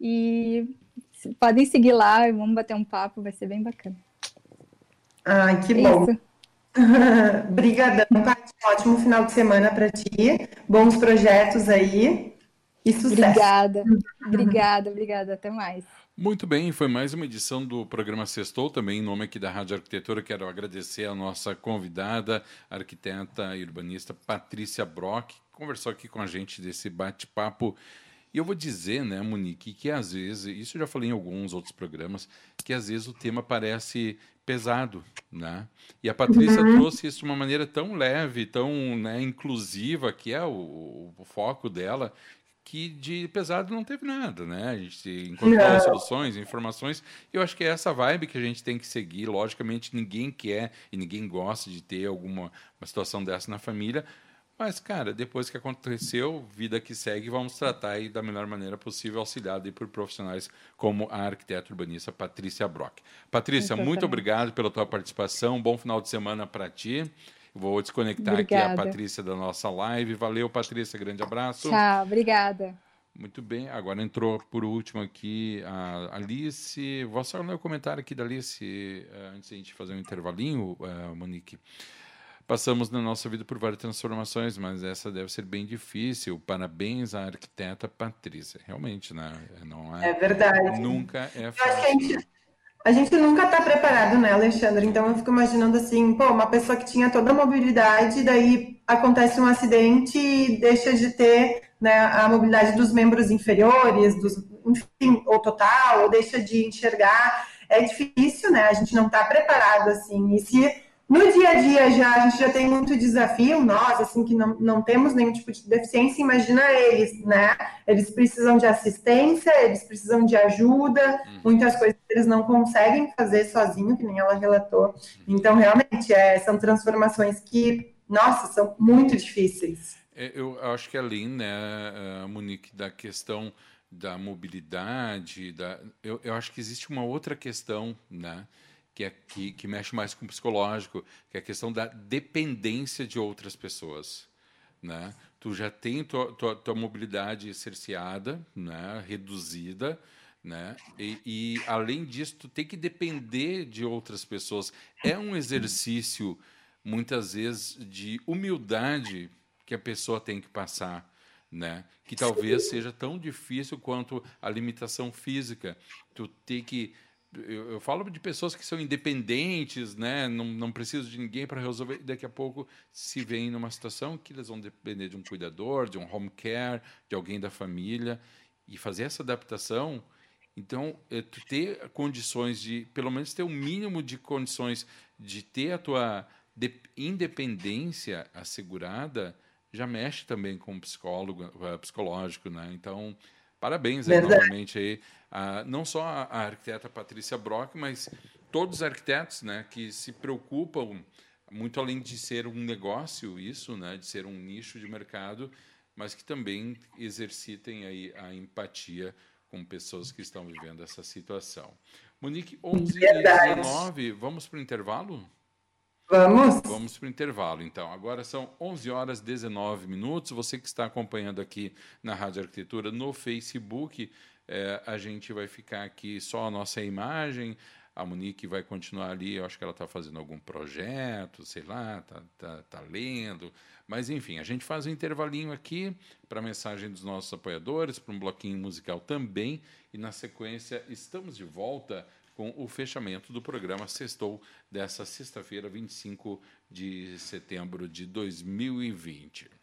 E podem seguir lá e vamos bater um papo, vai ser bem bacana. Ai, que é bom. <laughs> Obrigadão, Paty. Ótimo final de semana para ti. Bons projetos aí. E sucesso. Obrigada, <laughs> obrigada, obrigada. Até mais. Muito bem, foi mais uma edição do programa Sextou, também em nome aqui da Rádio Arquitetura. Quero agradecer a nossa convidada, a arquiteta e urbanista Patrícia Brock, que conversou aqui com a gente desse bate-papo. E eu vou dizer, né, Monique, que às vezes, isso eu já falei em alguns outros programas, que às vezes o tema parece pesado, né? E a Patrícia uhum. trouxe isso de uma maneira tão leve, tão né, inclusiva, que é o, o foco dela, que de pesado não teve nada, né? A gente encontrou não. soluções, informações. E eu acho que é essa vibe que a gente tem que seguir. Logicamente, ninguém quer e ninguém gosta de ter alguma uma situação dessa na família. Mas, cara, depois que aconteceu, vida que segue, vamos tratar aí da melhor maneira possível, auxiliado por profissionais como a arquiteta urbanista Patrícia Brock. Patrícia, muito, muito obrigado pela tua participação. Bom final de semana para ti. Vou desconectar obrigada. aqui a Patrícia da nossa live. Valeu, Patrícia, grande abraço. Tchau, obrigada. Muito bem, agora entrou por último aqui a Alice. Vou só ler o comentário aqui da Alice, eh, antes de a gente fazer um intervalinho, eh, Monique. Passamos na nossa vida por várias transformações, mas essa deve ser bem difícil. Parabéns à arquiteta Patrícia. Realmente, né? Não é, é verdade. Nunca é fácil. A gente nunca está preparado, né, Alexandre? Então eu fico imaginando assim, pô, uma pessoa que tinha toda a mobilidade, daí acontece um acidente e deixa de ter né, a mobilidade dos membros inferiores, dos, enfim, ou total, ou deixa de enxergar. É difícil, né? A gente não está preparado assim. E se no dia a dia já a gente já tem muito desafio, nós, assim, que não, não temos nenhum tipo de deficiência, imagina eles, né? Eles precisam de assistência, eles precisam de ajuda, uhum. muitas coisas eles não conseguem fazer sozinho, que nem ela relatou. Uhum. Então, realmente, é, são transformações que, nossa, são muito difíceis. É, eu acho que além, né, Monique, da questão da mobilidade, da, eu, eu acho que existe uma outra questão, né? Que, é, que, que mexe mais com o psicológico, que é a questão da dependência de outras pessoas. Né? Tu já tem tua, tua, tua mobilidade cerceada, né? reduzida, né? E, e, além disso, tu tem que depender de outras pessoas. É um exercício, muitas vezes, de humildade que a pessoa tem que passar. Né? Que talvez seja tão difícil quanto a limitação física. Tu tem que eu, eu, falo de pessoas que são independentes, né? não, não precisam de ninguém para resolver. Daqui a pouco se veem numa situação que eles vão depender de um cuidador, de um home care, de alguém da família. E fazer essa adaptação, então, é, tu ter condições de, pelo menos ter o um mínimo de condições de ter a tua independência assegurada, já mexe também com o psicólogo, uh, psicológico, né? Então, parabéns aí, novamente aí ah, não só a, a, arquiteta Patrícia Brock, mas todos os arquitetos né, que se preocupam, muito além de ser um negócio, isso, né, de ser um nicho de mercado, mas que também exercitem aí a empatia com pessoas que estão vivendo essa situação. Monique, 11 e 19, vamos para o intervalo? Vamos. Vamos para o intervalo, então. Agora são 11 horas e 19 minutos. Você que está acompanhando aqui na Rádio Arquitetura no Facebook, é, a gente vai ficar aqui só a nossa imagem, A Monique vai continuar ali, eu acho que ela está fazendo algum projeto, sei lá, está tá, tá lendo. Mas, enfim, a gente faz um intervalinho aqui para a mensagem dos nossos apoiadores, para um bloquinho musical também. E, na sequência, estamos de volta com o fechamento do programa Sextou dessa sexta-feira, 25 de setembro de 2020.